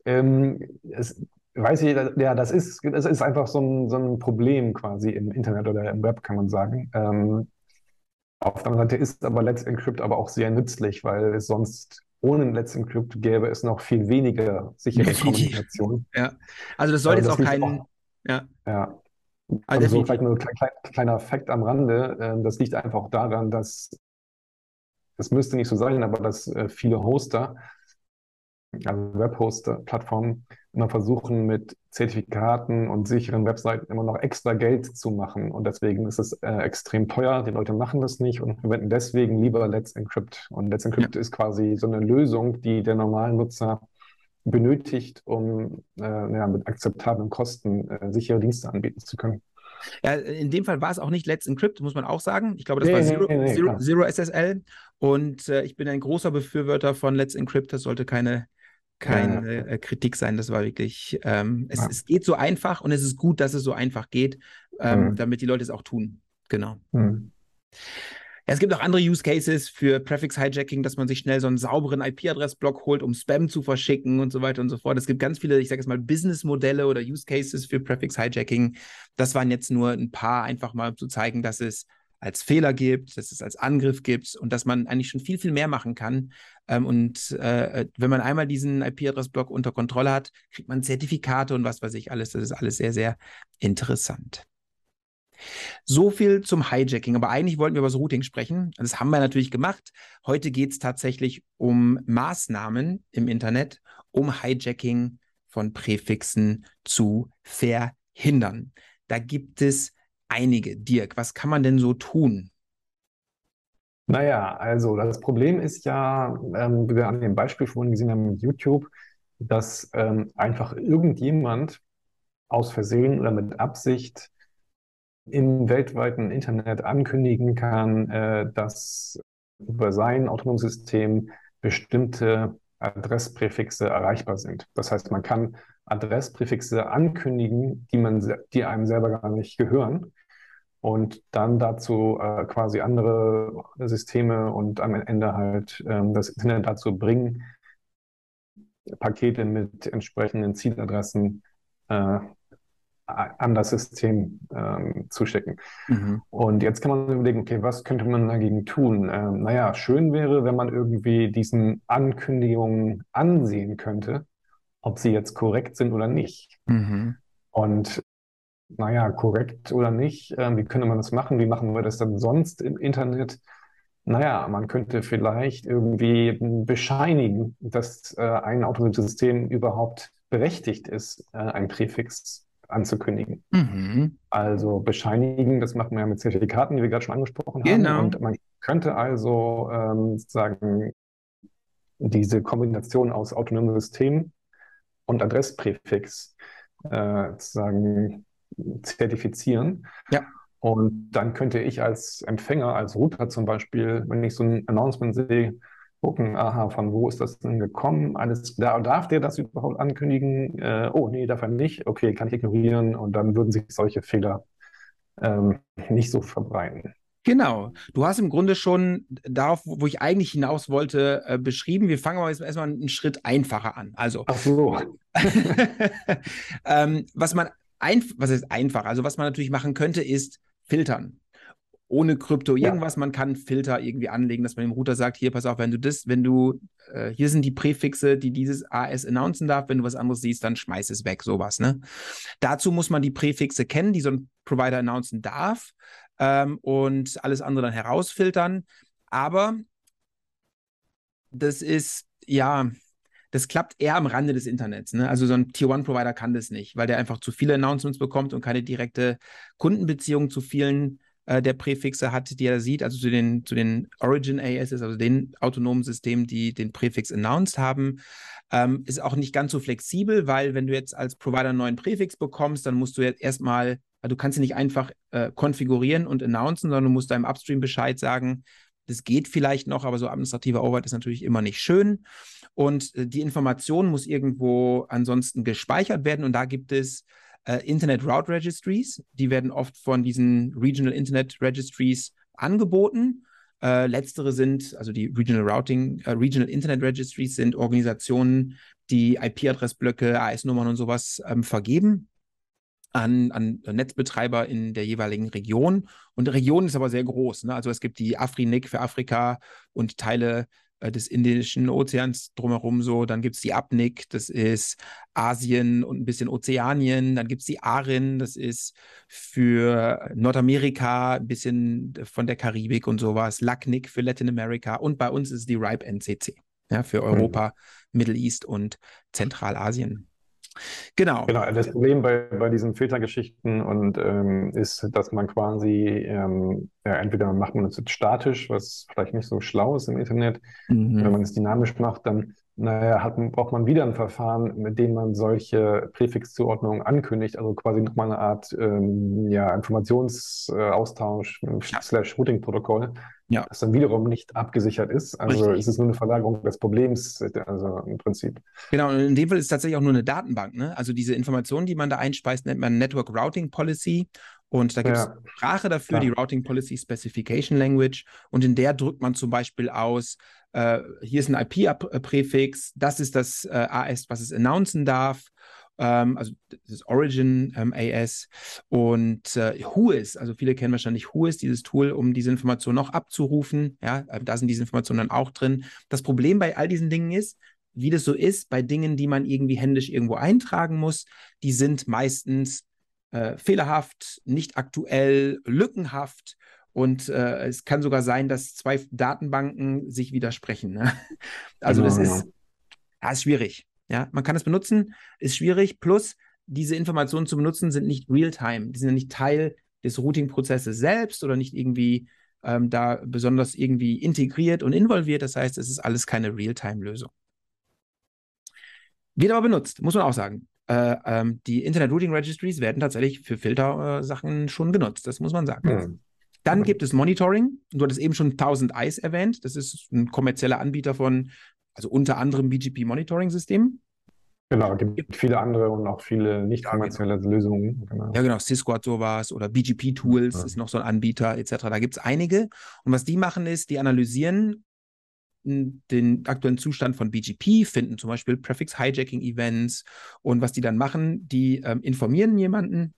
ähm, es, weiß ich, ja, das ist, das ist einfach so ein, so ein Problem quasi im Internet oder im Web, kann man sagen. Ähm, auf der anderen Seite ist aber Let's Encrypt aber auch sehr nützlich, weil es sonst ohne Let's Encrypt gäbe es noch viel weniger sichere Kommunikation. Ja, also das soll also jetzt auch kein. Auch, ja. ja. Also, so vielleicht nur ein kleiner, kleiner Fakt am Rande. Äh, das liegt einfach daran, dass das müsste nicht so sein, aber dass äh, viele Hoster also Webhoster-Plattformen, immer versuchen, mit Zertifikaten und sicheren Webseiten immer noch extra Geld zu machen. Und deswegen ist es äh, extrem teuer. Die Leute machen das nicht und verwenden deswegen lieber Let's Encrypt. Und Let's Encrypt ja. ist quasi so eine Lösung, die der normale Nutzer benötigt, um äh, ja, mit akzeptablen Kosten äh, sichere Dienste anbieten zu können. Ja, in dem Fall war es auch nicht Let's Encrypt, muss man auch sagen. Ich glaube, das nee, war Zero, nee, nee, Zero, Zero, SSL. Und äh, ich bin ein großer Befürworter von Let's Encrypt. Das sollte keine keine ja. Äh, Kritik sein. Das war wirklich, ähm, es, ja. es, geht so einfach und es ist gut, dass es so einfach geht, ähm, mhm. damit die Leute es auch tun. Genau. Mhm. Es gibt auch andere Use Cases für Prefix Hijacking, dass man sich schnell so einen sauberen IP-Adressblock holt, um Spam zu verschicken und so weiter und so fort. Es gibt ganz viele, ich sage jetzt mal, Business-Modelle oder Use Cases für Prefix Hijacking. Das waren jetzt nur ein paar, einfach mal zu zeigen, dass es als Fehler gibt, dass es als Angriff gibt und dass man eigentlich schon viel, viel mehr machen kann. Ähm, und äh, wenn man einmal diesen IP-Adressblock unter Kontrolle hat, kriegt man Zertifikate und was weiß ich alles. Das ist alles sehr, sehr interessant. So viel zum Hijacking, aber eigentlich wollten wir über das Routing sprechen. Das haben wir natürlich gemacht. Heute geht es tatsächlich um Maßnahmen im Internet, um Hijacking von Präfixen zu verhindern. Da gibt es einige. Dirk, was kann man denn so tun? Naja, also das Problem ist ja, ähm, wie wir an dem Beispiel vorhin gesehen haben mit YouTube, dass ähm, einfach irgendjemand aus Versehen oder mit Absicht im weltweiten Internet ankündigen kann, äh, dass über sein autonomes System bestimmte Adresspräfixe erreichbar sind. Das heißt, man kann Adresspräfixe ankündigen, die man, die einem selber gar nicht gehören und dann dazu äh, quasi andere Systeme und am Ende halt ähm, das Internet dazu bringen, Pakete mit entsprechenden Zieladressen äh, an das System ähm, zuschicken. Mhm. Und jetzt kann man überlegen, okay, was könnte man dagegen tun? Ähm, naja, schön wäre, wenn man irgendwie diesen Ankündigungen ansehen könnte, ob sie jetzt korrekt sind oder nicht. Mhm. Und naja, korrekt oder nicht, äh, wie könnte man das machen? Wie machen wir das dann sonst im Internet? Naja, man könnte vielleicht irgendwie bescheinigen, dass äh, ein Autosystem überhaupt berechtigt ist, äh, ein Präfix anzukündigen. Mhm. Also bescheinigen, das macht man ja mit Zertifikaten, die wir gerade schon angesprochen genau. haben. Und man könnte also ähm, sozusagen diese Kombination aus autonomem System und Adresspräfix äh, sozusagen zertifizieren. Ja. Und dann könnte ich als Empfänger, als Router zum Beispiel, wenn ich so ein Announcement sehe, gucken, aha, von wo ist das denn gekommen? Alles, da, darf der das überhaupt ankündigen? Äh, oh, nee, darf er nicht. Okay, kann ich ignorieren. Und dann würden sich solche Fehler ähm, nicht so verbreiten. Genau. Du hast im Grunde schon darauf, wo ich eigentlich hinaus wollte, äh, beschrieben. Wir fangen aber jetzt erstmal einen Schritt einfacher an. Also. Ach so. ähm, was man ein, was ist einfach? Also, was man natürlich machen könnte, ist filtern ohne Krypto irgendwas. Ja. Man kann Filter irgendwie anlegen, dass man dem Router sagt, hier, pass auf, wenn du das, wenn du, äh, hier sind die Präfixe, die dieses AS announcen darf, wenn du was anderes siehst, dann schmeiß es weg, sowas, ne? Dazu muss man die Präfixe kennen, die so ein Provider announcen darf ähm, und alles andere dann herausfiltern. Aber das ist, ja, das klappt eher am Rande des Internets. Ne? Also so ein Tier-One-Provider kann das nicht, weil der einfach zu viele Announcements bekommt und keine direkte Kundenbeziehung zu vielen äh, der Präfixe hat, die er sieht, also zu den, zu den Origin ASs, also den autonomen Systemen, die den Präfix announced haben. Ähm, ist auch nicht ganz so flexibel, weil wenn du jetzt als Provider einen neuen Präfix bekommst, dann musst du jetzt erstmal, also du kannst ihn nicht einfach äh, konfigurieren und announcen, sondern du musst deinem Upstream Bescheid sagen, das geht vielleicht noch, aber so administrativer Overhead ist natürlich immer nicht schön. Und äh, die Information muss irgendwo ansonsten gespeichert werden. Und da gibt es äh, Internet Route Registries. Die werden oft von diesen Regional Internet Registries angeboten. Äh, letztere sind, also die Regional Routing, äh, Regional Internet Registries sind Organisationen, die IP-Adressblöcke, AS-Nummern und sowas ähm, vergeben an, an Netzbetreiber in der jeweiligen Region. Und die Region ist aber sehr groß. Ne? Also es gibt die Afrinik für Afrika und Teile äh, des Indischen Ozeans drumherum so. Dann gibt es die Abnik, das ist Asien und ein bisschen Ozeanien. Dann gibt es die Arin, das ist für Nordamerika, ein bisschen von der Karibik und sowas. Lacnik für Latin America. Und bei uns ist die RIPE NCC ja, für mhm. Europa, mhm. Middle East und Zentralasien. Genau. Genau, das Problem bei, bei diesen Filtergeschichten und ähm, ist, dass man quasi ähm, ja, entweder macht man es statisch, was vielleicht nicht so schlau ist im Internet. Mhm. Wenn man es dynamisch macht, dann naja, hat, braucht man wieder ein Verfahren, mit dem man solche Präfixzuordnungen ankündigt, also quasi nochmal eine Art ähm, ja, Informationsaustausch ja. slash Routing-Protokoll, ja. das dann wiederum nicht abgesichert ist. Also Richtig. es ist nur eine Verlagerung des Problems, also im Prinzip. Genau, und in dem Fall ist es tatsächlich auch nur eine Datenbank. Ne? Also diese Informationen, die man da einspeist, nennt man Network Routing Policy. Und da gibt es ja. Sprache dafür, Klar. die Routing Policy Specification Language. Und in der drückt man zum Beispiel aus, äh, hier ist ein IP-Präfix, das ist das äh, AS, was es announcen darf. Ähm, also das ist Origin ähm, AS und äh, Whois, also viele kennen wahrscheinlich Whois, dieses Tool, um diese Informationen noch abzurufen. Ja, äh, da sind diese Informationen dann auch drin. Das Problem bei all diesen Dingen ist, wie das so ist, bei Dingen, die man irgendwie händisch irgendwo eintragen muss, die sind meistens äh, fehlerhaft, nicht aktuell, lückenhaft und äh, es kann sogar sein, dass zwei Datenbanken sich widersprechen. Ne? Also genau, das ist, ja, ist schwierig. Ja, man kann es benutzen, ist schwierig. Plus, diese Informationen zu benutzen sind nicht real-time. Die sind ja nicht Teil des Routing-Prozesses selbst oder nicht irgendwie ähm, da besonders irgendwie integriert und involviert. Das heißt, es ist alles keine Real-Time-Lösung. Wird aber benutzt, muss man auch sagen. Äh, ähm, die Internet Routing Registries werden tatsächlich für Filtersachen äh, schon genutzt, das muss man sagen. Mhm. Dann gibt es Monitoring. Du hattest eben schon 1000 Eyes erwähnt. Das ist ein kommerzieller Anbieter von, also unter anderem BGP Monitoring Systemen. Genau, es gibt viele andere und auch viele nicht kommerzielle ja, genau. Lösungen. Genau. Ja, genau. Cisco hat sowas oder BGP Tools ja. ist noch so ein Anbieter etc. Da gibt es einige. Und was die machen ist, die analysieren den aktuellen Zustand von BGP, finden zum Beispiel Prefix Hijacking Events und was die dann machen, die ähm, informieren jemanden,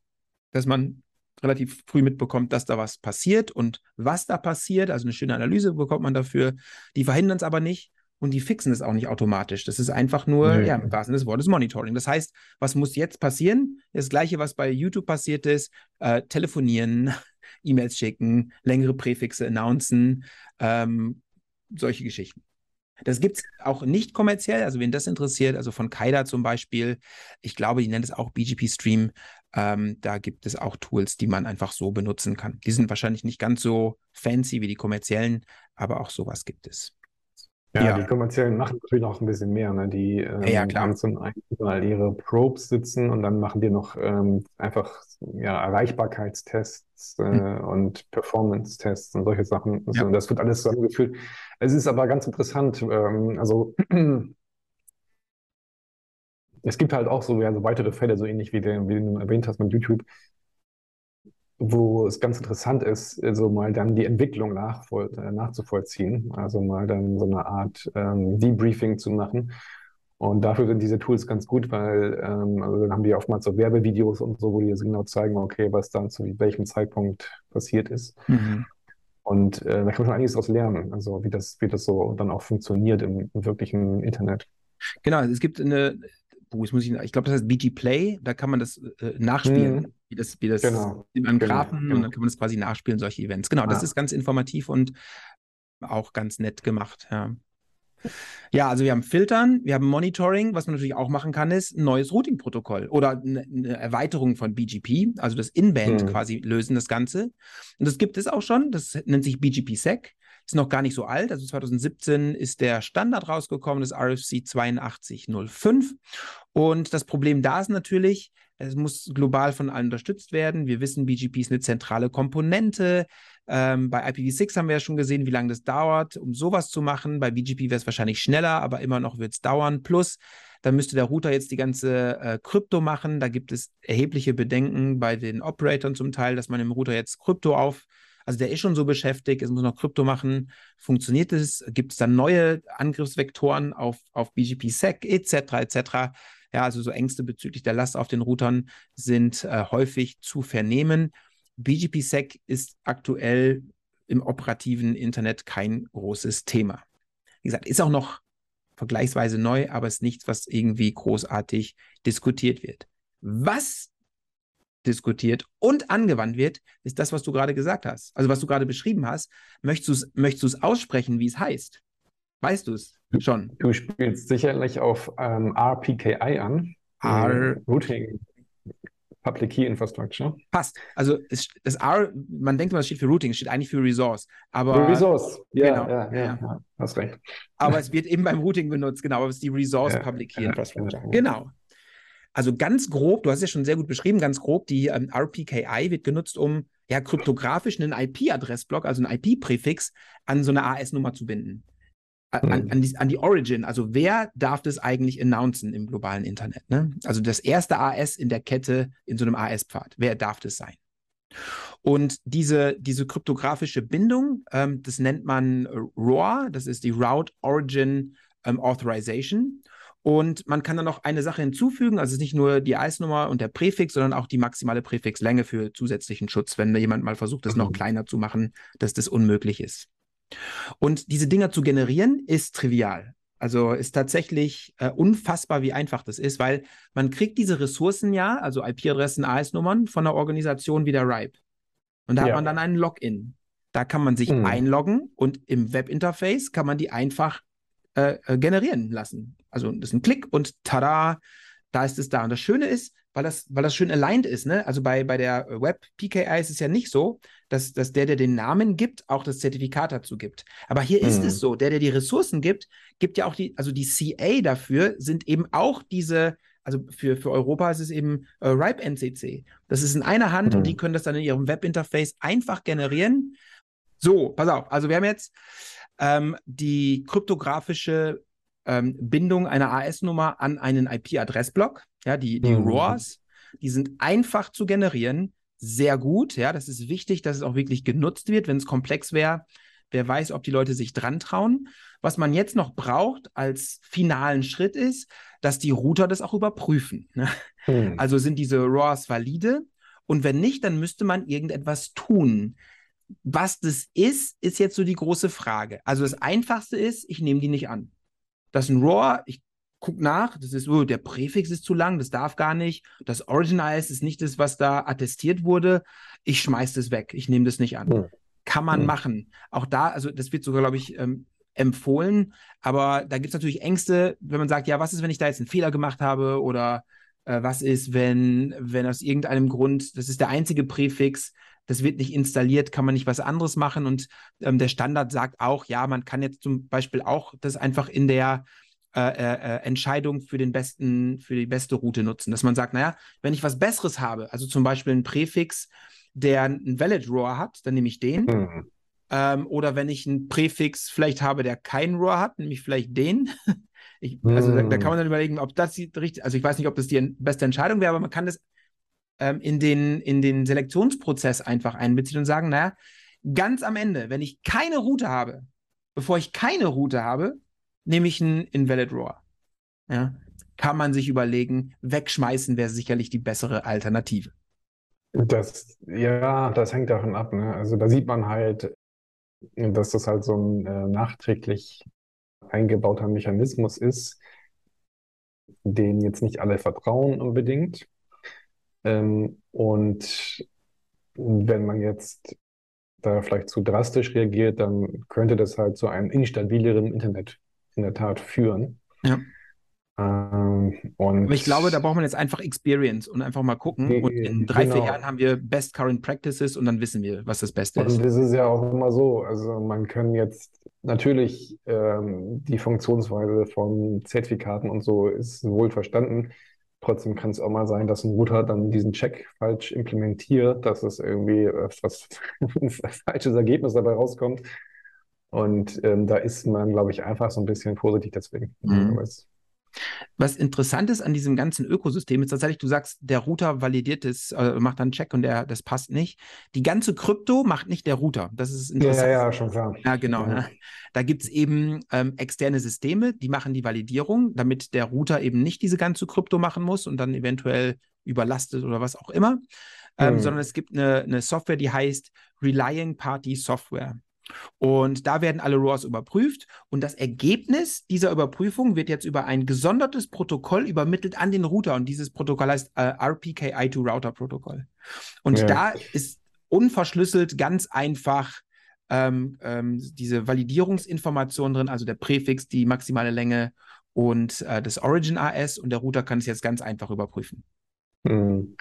dass man relativ früh mitbekommt, dass da was passiert und was da passiert. Also eine schöne Analyse bekommt man dafür. Die verhindern es aber nicht und die fixen es auch nicht automatisch. Das ist einfach nur, nee. ja, im wahrsten des Wortes Monitoring. Das heißt, was muss jetzt passieren? Das gleiche, was bei YouTube passiert ist, äh, telefonieren, E-Mails schicken, längere Präfixe announcen, ähm, solche Geschichten. Das gibt es auch nicht kommerziell, also wen das interessiert, also von Kaida zum Beispiel, ich glaube, die nennt es auch BGP Stream, ähm, da gibt es auch Tools, die man einfach so benutzen kann. Die sind wahrscheinlich nicht ganz so fancy wie die kommerziellen, aber auch sowas gibt es. Ja, ja. die kommerziellen machen natürlich noch ein bisschen mehr. Ne? Die ähm, ja, klar. haben zum einen ihre Probes sitzen und dann machen die noch ähm, einfach ja, Erreichbarkeitstests äh, hm. und Performance-Tests und solche Sachen. Ja. Also, das wird alles zusammengeführt. Es ist aber ganz interessant. Ähm, also es gibt halt auch so, ja, so weitere Fälle, so ähnlich wie, der, wie du erwähnt hast mit YouTube, wo es ganz interessant ist, so also mal dann die Entwicklung nachvoll äh, nachzuvollziehen, also mal dann so eine Art ähm, Debriefing zu machen. Und dafür sind diese Tools ganz gut, weil ähm, also dann haben die oftmals so Werbevideos und so, wo die jetzt genau zeigen, okay, was dann zu welchem Zeitpunkt passiert ist. Mhm. Und äh, da kann man schon einiges daraus lernen, also wie das, wie das so dann auch funktioniert im, im wirklichen Internet. Genau, es gibt eine, muss ich, ich glaube, das heißt BG Play, da kann man das äh, nachspielen, hm. wie das, wie das genau. an genau, Graphen genau. und dann kann man das quasi nachspielen, solche Events. Genau, ah. das ist ganz informativ und auch ganz nett gemacht, ja. Ja, also wir haben Filtern, wir haben Monitoring. Was man natürlich auch machen kann, ist ein neues Routing-Protokoll oder eine Erweiterung von BGP, also das In-Band hm. quasi lösen, das Ganze. Und das gibt es auch schon. Das nennt sich BGP-Sec. Ist noch gar nicht so alt. Also 2017 ist der Standard rausgekommen, das RFC 8205. Und das Problem da ist natürlich, es muss global von allen unterstützt werden. Wir wissen, BGP ist eine zentrale Komponente. Ähm, bei IPv6 haben wir ja schon gesehen, wie lange das dauert, um sowas zu machen. Bei BGP wäre es wahrscheinlich schneller, aber immer noch wird es dauern. Plus, dann müsste der Router jetzt die ganze äh, Krypto machen. Da gibt es erhebliche Bedenken bei den Operatoren zum Teil, dass man im Router jetzt Krypto auf also der ist schon so beschäftigt, es muss noch Krypto machen. Funktioniert es? Gibt es dann neue Angriffsvektoren auf, auf BGP-SEC etc. etc. Ja, also so Ängste bezüglich der Last auf den Routern sind äh, häufig zu vernehmen. BGP-SEC ist aktuell im operativen Internet kein großes Thema. Wie gesagt, ist auch noch vergleichsweise neu, aber ist nichts, was irgendwie großartig diskutiert wird. Was diskutiert und angewandt wird, ist das, was du gerade gesagt hast. Also was du gerade beschrieben hast. Möchtest du es möchtest aussprechen, wie es heißt? Weißt du es schon? Du spielst sicherlich auf ähm, RPKI an. R Routing. Public Key Infrastructure. Passt. Also es, das R, man denkt immer, es steht für Routing, es steht eigentlich für Resource. Aber, Resource, ja, genau, ja, ja, ja, hast recht. Aber es wird eben beim Routing benutzt, genau. Aber es ist die Resource Public Key Infrastructure. Genau. Also ganz grob, du hast ja schon sehr gut beschrieben, ganz grob, die ähm, RPKI wird genutzt, um ja kryptografisch einen IP-Adressblock, also einen IP-Präfix, an so eine AS-Nummer zu binden. An, hm. an, die, an, die, Origin, also wer darf das eigentlich announcen im globalen Internet? Ne? Also das erste AS in der Kette in so einem AS-Pfad. Wer darf das sein? Und diese, diese kryptografische Bindung, ähm, das nennt man ROR, das ist die Route Origin ähm, Authorization. Und man kann dann noch eine Sache hinzufügen, also es ist nicht nur die Eisnummer und der Präfix, sondern auch die maximale Präfixlänge für zusätzlichen Schutz, wenn da jemand mal versucht, das mhm. noch kleiner zu machen, dass das unmöglich ist. Und diese Dinger zu generieren, ist trivial. Also ist tatsächlich äh, unfassbar, wie einfach das ist, weil man kriegt diese Ressourcen ja, also IP-Adressen, AS-Nummern von einer Organisation wie der RIPE. Und da ja. hat man dann einen Login. Da kann man sich mhm. einloggen und im Webinterface kann man die einfach äh, äh, generieren lassen. Also das ist ein Klick und tada, da ist es da. Und das Schöne ist, weil das, weil das schön aligned ist, ne? Also bei, bei der Web PKI ist es ja nicht so, dass, dass der, der den Namen gibt, auch das Zertifikat dazu gibt. Aber hier mhm. ist es so, der, der die Ressourcen gibt, gibt ja auch die, also die CA dafür sind eben auch diese, also für, für Europa ist es eben äh, RIPE NCC. Das ist in einer Hand mhm. und die können das dann in ihrem Webinterface einfach generieren. So, pass auf, also wir haben jetzt ähm, die kryptografische ähm, Bindung einer AS-Nummer an einen IP-Adressblock, ja, die, die mhm. RORs, die sind einfach zu generieren, sehr gut, ja, das ist wichtig, dass es auch wirklich genutzt wird, wenn es komplex wäre. Wer weiß, ob die Leute sich dran trauen. Was man jetzt noch braucht als finalen Schritt ist, dass die Router das auch überprüfen. Ne? Mhm. Also sind diese RORs valide? Und wenn nicht, dann müsste man irgendetwas tun. Was das ist, ist jetzt so die große Frage. Also das Einfachste ist, ich nehme die nicht an. Das ist ein ROR, ich gucke nach, das ist, oh, der Präfix ist zu lang, das darf gar nicht. Das Original ist nicht das, was da attestiert wurde. Ich schmeiße das weg, ich nehme das nicht an. Hm. Kann man hm. machen. Auch da, also das wird sogar, glaube ich, ähm, empfohlen, aber da gibt es natürlich Ängste, wenn man sagt, ja, was ist, wenn ich da jetzt einen Fehler gemacht habe oder äh, was ist, wenn, wenn aus irgendeinem Grund, das ist der einzige Präfix, das wird nicht installiert, kann man nicht was anderes machen. Und ähm, der Standard sagt auch, ja, man kann jetzt zum Beispiel auch das einfach in der äh, äh, äh, Entscheidung für den besten, für die beste Route nutzen. Dass man sagt, naja, wenn ich was Besseres habe, also zum Beispiel ein Präfix, der ein Valid Roar hat, dann nehme ich den. Mhm. Ähm, oder wenn ich einen Präfix vielleicht habe, der keinen Roar hat, nehme ich vielleicht den. ich, also da, da, kann man dann überlegen, ob das die richtig, also ich weiß nicht, ob das die beste Entscheidung wäre, aber man kann das ähm, in, den, in den Selektionsprozess einfach einbeziehen und sagen, naja, ganz am Ende, wenn ich keine Route habe, bevor ich keine Route habe, nehme ich einen Invalid Roar. Ja, kann man sich überlegen, wegschmeißen wäre sicherlich die bessere Alternative. Das, ja, das hängt davon ab. Ne? Also da sieht man halt, dass das halt so ein äh, nachträglich eingebauter Mechanismus ist, den jetzt nicht alle vertrauen unbedingt. Ähm, und wenn man jetzt da vielleicht zu drastisch reagiert, dann könnte das halt zu einem instabileren Internet in der Tat führen. Ja. Ähm, und Aber ich glaube, da braucht man jetzt einfach Experience und einfach mal gucken. Und in drei, genau. vier Jahren haben wir Best Current Practices und dann wissen wir, was das Beste und ist. Und das ist ja auch immer so. Also man kann jetzt natürlich ähm, die Funktionsweise von Zertifikaten und so ist wohl verstanden. Trotzdem kann es auch mal sein, dass ein Router dann diesen Check falsch implementiert, dass es irgendwie was, ein falsches Ergebnis dabei rauskommt. Und ähm, da ist man, glaube ich, einfach so ein bisschen vorsichtig deswegen. Mhm. Was interessant ist an diesem ganzen Ökosystem ist tatsächlich, du sagst, der Router validiert es, äh, macht dann einen Check und der, das passt nicht. Die ganze Krypto macht nicht der Router. Das ist interessant. Ja, ja, schon klar. Ja, genau. Ja. Da gibt es eben ähm, externe Systeme, die machen die Validierung, damit der Router eben nicht diese ganze Krypto machen muss und dann eventuell überlastet oder was auch immer. Ähm, mhm. Sondern es gibt eine, eine Software, die heißt Relying Party Software. Und da werden alle RORs überprüft und das Ergebnis dieser Überprüfung wird jetzt über ein gesondertes Protokoll übermittelt an den Router und dieses Protokoll heißt äh, RPKI2 Router Protokoll. Und ja. da ist unverschlüsselt ganz einfach ähm, ähm, diese Validierungsinformation drin, also der Präfix, die maximale Länge und äh, das Origin AS und der Router kann es jetzt ganz einfach überprüfen. Hm.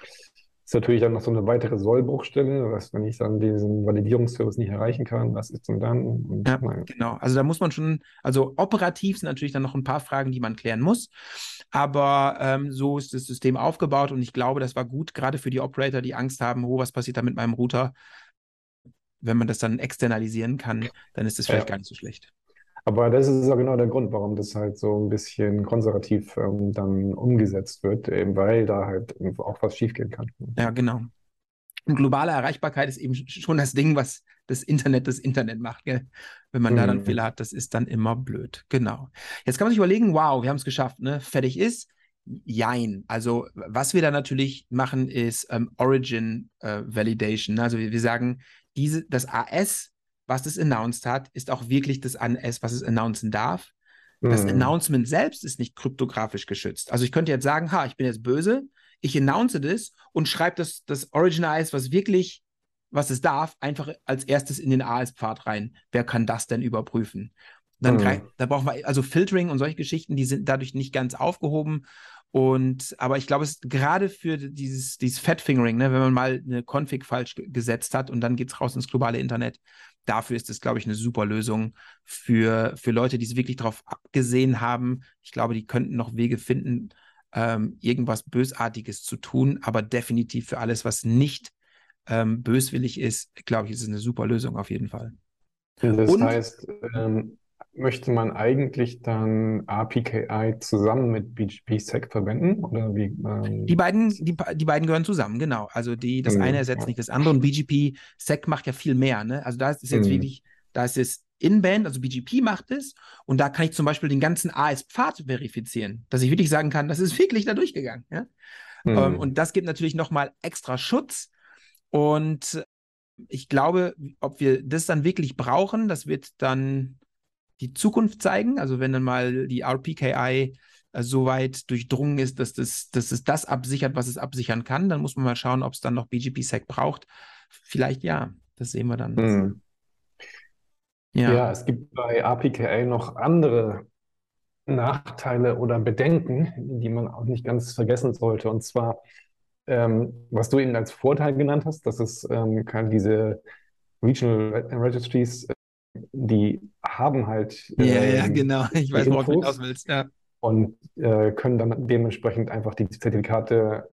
Ist natürlich dann noch so eine weitere Sollbruchstelle, was, wenn ich dann diesen Validierungsservice nicht erreichen kann, was ist denn dann? Und, ja, genau. Also da muss man schon, also operativ sind natürlich dann noch ein paar Fragen, die man klären muss. Aber ähm, so ist das System aufgebaut und ich glaube, das war gut, gerade für die Operator, die Angst haben, oh, was passiert da mit meinem Router? Wenn man das dann externalisieren kann, dann ist das vielleicht ja. gar nicht so schlecht. Aber das ist auch genau der Grund, warum das halt so ein bisschen konservativ ähm, dann umgesetzt wird, eben weil da halt auch was schiefgehen kann. Ja, genau. Und globale Erreichbarkeit ist eben schon das Ding, was das Internet das Internet macht. Gell? Wenn man mhm. da dann mhm. Fehler hat, das ist dann immer blöd. Genau. Jetzt kann man sich überlegen, wow, wir haben es geschafft, ne? Fertig ist. Jein. Also, was wir da natürlich machen, ist ähm, Origin äh, Validation. Also, wir, wir sagen, diese, das AS was es announced hat, ist auch wirklich das ANS, was es announcen darf. Das mhm. Announcement selbst ist nicht kryptografisch geschützt. Also ich könnte jetzt sagen, ha, ich bin jetzt böse, ich announce das und schreibe das, das Original was wirklich, was es darf, einfach als erstes in den AS-Pfad rein. Wer kann das denn überprüfen? Dann mhm. da brauchen wir, also Filtering und solche Geschichten, die sind dadurch nicht ganz aufgehoben. Und, aber ich glaube, es ist gerade für dieses, dieses Fat-Fingering, ne, wenn man mal eine Config falsch gesetzt hat und dann geht es raus ins globale Internet, dafür ist es, glaube ich, eine super Lösung für, für Leute, die es wirklich darauf abgesehen haben. Ich glaube, die könnten noch Wege finden, ähm, irgendwas Bösartiges zu tun, aber definitiv für alles, was nicht ähm, böswillig ist, glaube ich, ist es eine super Lösung auf jeden Fall. Das Und, heißt, ähm, möchte man eigentlich dann APKI zusammen mit BGP-SEC verwenden? Oder wie, ähm... die, beiden, die, die beiden gehören zusammen, genau. Also die, das mhm, eine ersetzt nicht das andere. Und BGP-SEC macht ja viel mehr. Ne? Also da ist es jetzt mhm. wirklich, da ist es Inband, also BGP macht es. Und da kann ich zum Beispiel den ganzen AS-Pfad verifizieren, dass ich wirklich sagen kann, das ist wirklich da durchgegangen. Ja? Mhm. Um, und das gibt natürlich nochmal extra Schutz. Und ich glaube, ob wir das dann wirklich brauchen, das wird dann die Zukunft zeigen. Also wenn dann mal die RPKI äh, so weit durchdrungen ist, dass, das, dass es das absichert, was es absichern kann, dann muss man mal schauen, ob es dann noch BGP-Sec braucht. Vielleicht ja, das sehen wir dann. Hm. Ja. ja, es gibt bei RPKI noch andere Nachteile oder Bedenken, die man auch nicht ganz vergessen sollte. Und zwar, ähm, was du eben als Vorteil genannt hast, dass es ähm, diese Regional Registries die haben halt. Ja, äh, ja, ähm, genau. Ich weiß, worauf du hinaus willst. Ja. Und äh, können dann dementsprechend einfach die Zertifikate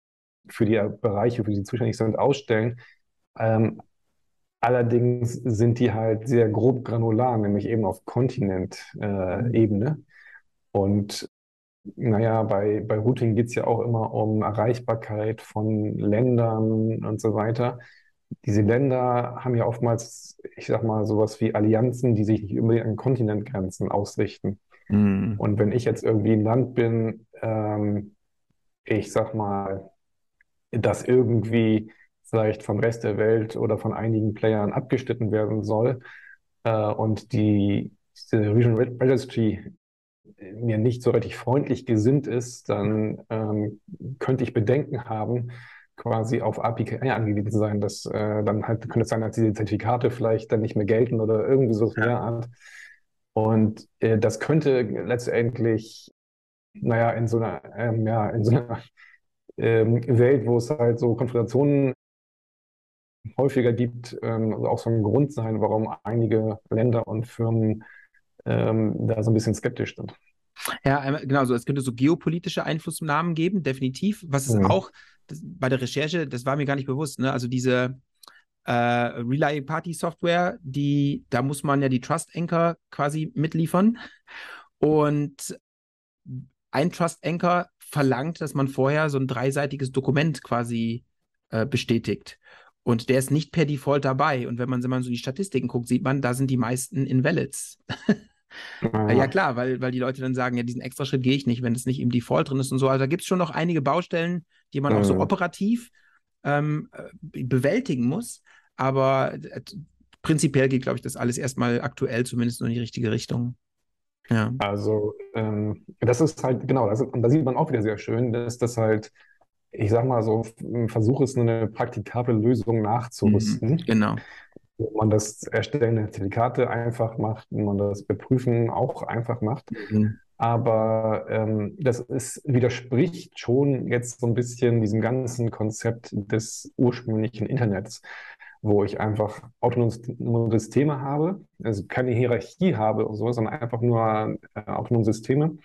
für die Bereiche, für die sie zuständig sind, ausstellen. Ähm, allerdings sind die halt sehr grob granular, nämlich eben auf Kontinentebene. Und naja, bei, bei Routing geht es ja auch immer um Erreichbarkeit von Ländern und so weiter diese Länder haben ja oftmals, ich sag mal, sowas wie Allianzen, die sich nicht unbedingt an Kontinentgrenzen ausrichten. Mhm. Und wenn ich jetzt irgendwie ein Land bin, ähm, ich sag mal, das irgendwie vielleicht vom Rest der Welt oder von einigen Playern abgeschnitten werden soll äh, und die diese Regional Registry mir nicht so richtig freundlich gesinnt ist, dann ähm, könnte ich Bedenken haben, quasi auf API angewiesen sein, dass äh, dann halt könnte es sein, dass diese Zertifikate vielleicht dann nicht mehr gelten oder irgendwie so ja. Art. Und äh, das könnte letztendlich, naja, in so einer, ähm, ja, in so einer ähm, Welt, wo es halt so Konfrontationen häufiger gibt, ähm, also auch so ein Grund sein, warum einige Länder und Firmen ähm, da so ein bisschen skeptisch sind. Ja, genau, so es könnte so geopolitische Einflussnahmen geben, definitiv. Was es mhm. auch das, bei der Recherche, das war mir gar nicht bewusst, ne? Also diese äh, Relay Party Software, die, da muss man ja die Trust Anchor quasi mitliefern. Und ein Trust Anchor verlangt, dass man vorher so ein dreiseitiges Dokument quasi äh, bestätigt. Und der ist nicht per Default dabei. Und wenn man, wenn man so die Statistiken guckt, sieht man, da sind die meisten Invalids. Ja, ja klar, weil, weil die Leute dann sagen, ja, diesen extra Schritt gehe ich nicht, wenn es nicht im Default drin ist und so. Also da gibt es schon noch einige Baustellen, die man mhm. auch so operativ ähm, äh, bewältigen muss. Aber äh, prinzipiell geht, glaube ich, das alles erstmal aktuell zumindest in die richtige Richtung. Ja. Also ähm, das ist halt, genau, das, und da sieht man auch wieder sehr schön, dass das halt, ich sag mal so, ein Versuch ist, eine praktikable Lösung nachzurüsten. Mhm, genau wo man das Erstellen der Zertifikate einfach macht, wo man das Beprüfen auch einfach macht. Mhm. Aber ähm, das ist, widerspricht schon jetzt so ein bisschen diesem ganzen Konzept des ursprünglichen Internets, wo ich einfach autonome Systeme habe, also keine Hierarchie habe und so, sondern einfach nur äh, autonome Systeme,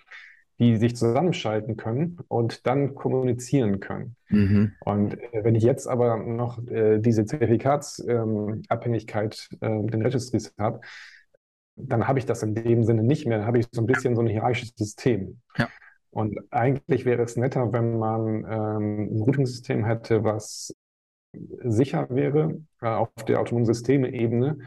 die sich zusammenschalten können und dann kommunizieren können. Mhm. Und äh, wenn ich jetzt aber noch äh, diese Zertifikatsabhängigkeit äh, mit den Registries habe, dann habe ich das in dem Sinne nicht mehr. Dann habe ich so ein bisschen so ein hierarchisches System. Ja. Und eigentlich wäre es netter, wenn man ähm, ein Routing-System hätte, was sicher wäre äh, auf der autonomen Systeme-Ebene.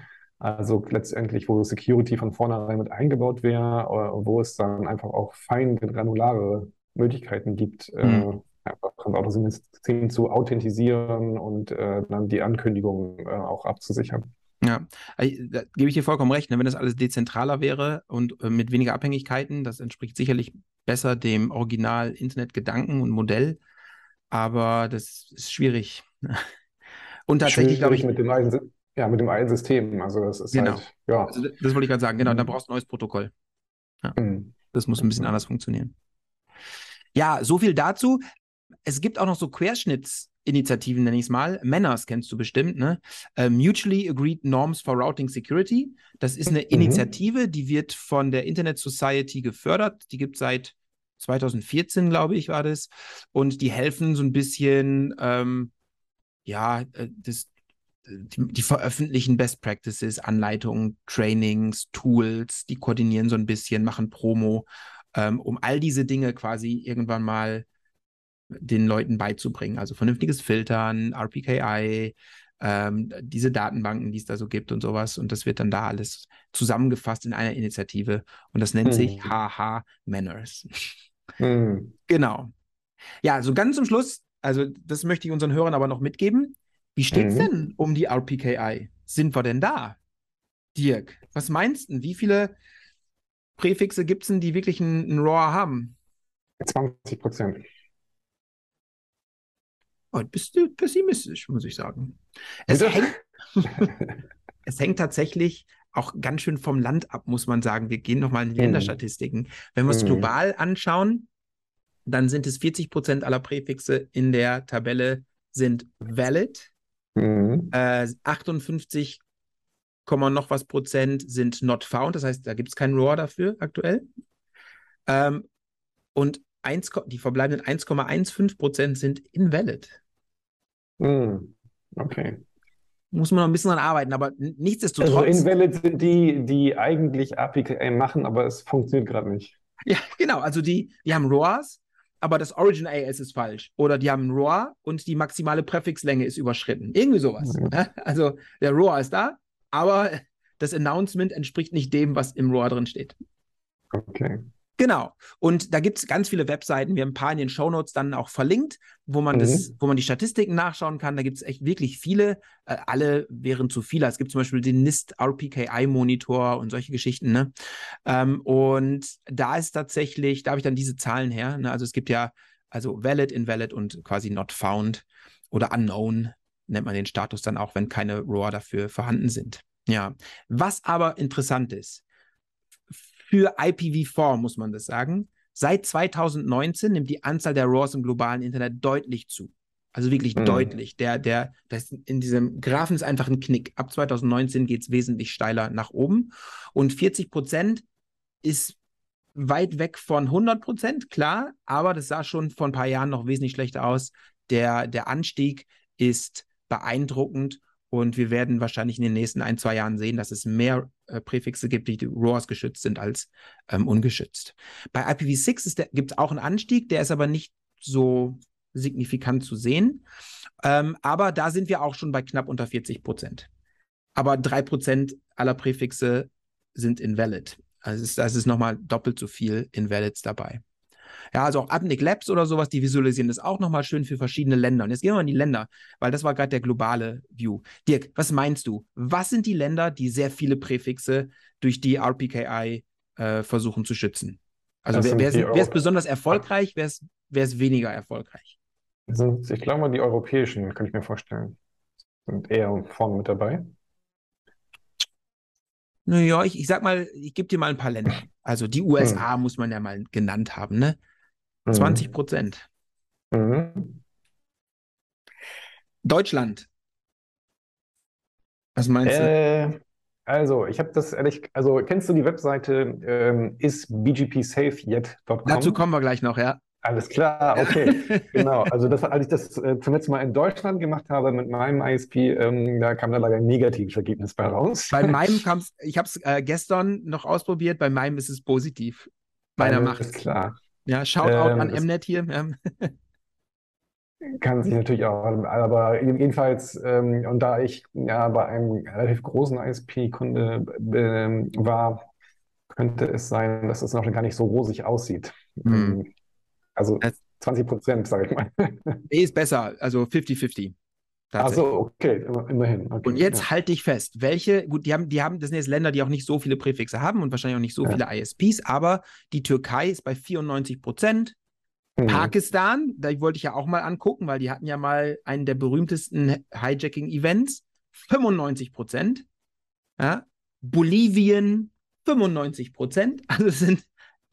Also letztendlich, wo Security von vornherein mit eingebaut wäre, äh, wo es dann einfach auch fein granulare Möglichkeiten gibt, äh, mhm. äh, einfach ein Autosystem zu authentisieren und äh, dann die Ankündigungen äh, auch abzusichern. Ja, äh, da gebe ich dir vollkommen recht. Ne? Wenn das alles dezentraler wäre und äh, mit weniger Abhängigkeiten, das entspricht sicherlich besser dem Original-Internet-Gedanken und Modell. Aber das ist schwierig. Und tatsächlich, glaube ich. Mit dem einen, ja, mit dem einen System. Also, das ist genau. halt, ja. Also das wollte ich gerade sagen. Genau, da brauchst du ein neues Protokoll. Ja. Mhm. Das muss ein bisschen anders funktionieren. Ja, so viel dazu. Es gibt auch noch so Querschnitts- Initiativen, nenne ich es mal. Manners kennst du bestimmt, ne? Uh, Mutually Agreed Norms for Routing Security. Das ist eine mhm. Initiative, die wird von der Internet Society gefördert. Die gibt es seit 2014, glaube ich, war das. Und die helfen so ein bisschen, ähm, ja, äh, das, die, die, veröffentlichen Best Practices, Anleitungen, Trainings, Tools, die koordinieren so ein bisschen, machen Promo, ähm, um all diese Dinge quasi irgendwann mal den Leuten beizubringen. Also vernünftiges Filtern, RPKI, ähm, diese Datenbanken, die es da so gibt und sowas. Und das wird dann da alles zusammengefasst in einer Initiative. Und das nennt hm. sich HH Manners. Hm. Genau. Ja, so ganz zum Schluss, also das möchte ich unseren Hörern aber noch mitgeben. Wie steht es hm. denn um die RPKI? Sind wir denn da? Dirk, was meinst du? Wie viele Präfixe gibt es denn, die wirklich ein, ein RAW haben? 20 Prozent. Heute bist du pessimistisch, muss ich sagen. Es hängt, es hängt tatsächlich auch ganz schön vom Land ab, muss man sagen. Wir gehen nochmal in die mhm. Länderstatistiken. Wenn wir es mhm. global anschauen, dann sind es 40 Prozent aller Präfixe in der Tabelle sind valid. Mhm. Äh, 58, noch was Prozent sind not found. Das heißt, da gibt es kein RAW dafür aktuell. Ähm, und 1, die verbleibenden 1,15 Prozent sind invalid. Hm, okay. Muss man noch ein bisschen dran arbeiten, aber nichtsdestotrotz. Also Invalid sind die, die eigentlich APK machen, aber es funktioniert gerade nicht. Ja, genau. Also die, die haben ROAs, aber das Origin AS ist falsch. Oder die haben ROA und die maximale Präfixlänge ist überschritten. Irgendwie sowas. Mhm. Also der ROA ist da, aber das Announcement entspricht nicht dem, was im ROA drin steht. Okay. Genau. Und da gibt es ganz viele Webseiten. Wir haben ein paar in den Shownotes dann auch verlinkt, wo man mhm. das, wo man die Statistiken nachschauen kann. Da gibt es echt wirklich viele. Äh, alle wären zu viele. Es gibt zum Beispiel den NIST RPKI Monitor und solche Geschichten. Ne? Ähm, und da ist tatsächlich, da habe ich dann diese Zahlen her. Ne? Also es gibt ja also valid, invalid und quasi not found oder unknown nennt man den Status dann auch, wenn keine ROA dafür vorhanden sind. Ja, was aber interessant ist, für IPv4, muss man das sagen. Seit 2019 nimmt die Anzahl der RAWs im globalen Internet deutlich zu. Also wirklich mhm. deutlich. Der, der, das in diesem Graphen ist einfach ein Knick. Ab 2019 geht es wesentlich steiler nach oben. Und 40 Prozent ist weit weg von 100 Prozent, klar, aber das sah schon vor ein paar Jahren noch wesentlich schlechter aus. Der, der Anstieg ist beeindruckend und wir werden wahrscheinlich in den nächsten ein, zwei Jahren sehen, dass es mehr äh, Präfixe gibt, die RAWs geschützt sind als ähm, ungeschützt. Bei IPv6 gibt es auch einen Anstieg, der ist aber nicht so signifikant zu sehen. Ähm, aber da sind wir auch schon bei knapp unter 40 Prozent. Aber drei Prozent aller Präfixe sind invalid. Also ist, das ist nochmal doppelt so viel Invalids dabei. Ja, also auch Adnic Labs oder sowas, die visualisieren das auch nochmal schön für verschiedene Länder. Und jetzt gehen wir mal in die Länder, weil das war gerade der globale View. Dirk, was meinst du? Was sind die Länder, die sehr viele Präfixe durch die RPKI äh, versuchen zu schützen? Also wer, wer, ist, besonders erfolgreich, wer ist, wer ist weniger erfolgreich? Sind, ich glaube mal, die europäischen, kann ich mir vorstellen, sind eher vorne mit dabei. Naja, ich, ich sag mal, ich gebe dir mal ein paar Länder. Also die USA hm. muss man ja mal genannt haben, ne? 20 hm. Prozent. Mhm. Deutschland. Was meinst du? Äh, also, ich habe das ehrlich, also kennst du die Webseite ähm, isbgpsafeyet.com? Dazu kommen wir gleich noch, ja. Alles klar, okay. genau. Also das, als ich das äh, zum letzten Mal in Deutschland gemacht habe mit meinem ISP, ähm, da kam da leider ein negatives Ergebnis bei raus. Bei meinem kam es, ich habe es äh, gestern noch ausprobiert, bei meinem ist es positiv. Meiner macht es. klar. Ja, Shoutout ähm, an Mnet hier. Kann sich natürlich auch, aber jedenfalls, ähm, und da ich ja bei einem relativ großen ISP-Kunde äh, war, könnte es sein, dass es noch gar nicht so rosig aussieht. Mhm. Also 20 Prozent, sage ich mal. Nee, ist besser, also 50-50. Ach so, okay, immerhin. Okay, und jetzt ja. halte ich fest, welche, gut, die haben, die haben, das sind jetzt Länder, die auch nicht so viele Präfixe haben und wahrscheinlich auch nicht so ja. viele ISPs, aber die Türkei ist bei 94 Prozent. Mhm. Pakistan, da wollte ich ja auch mal angucken, weil die hatten ja mal einen der berühmtesten Hijacking-Events, 95 Prozent. Ja? Bolivien, 95 Prozent. Also es sind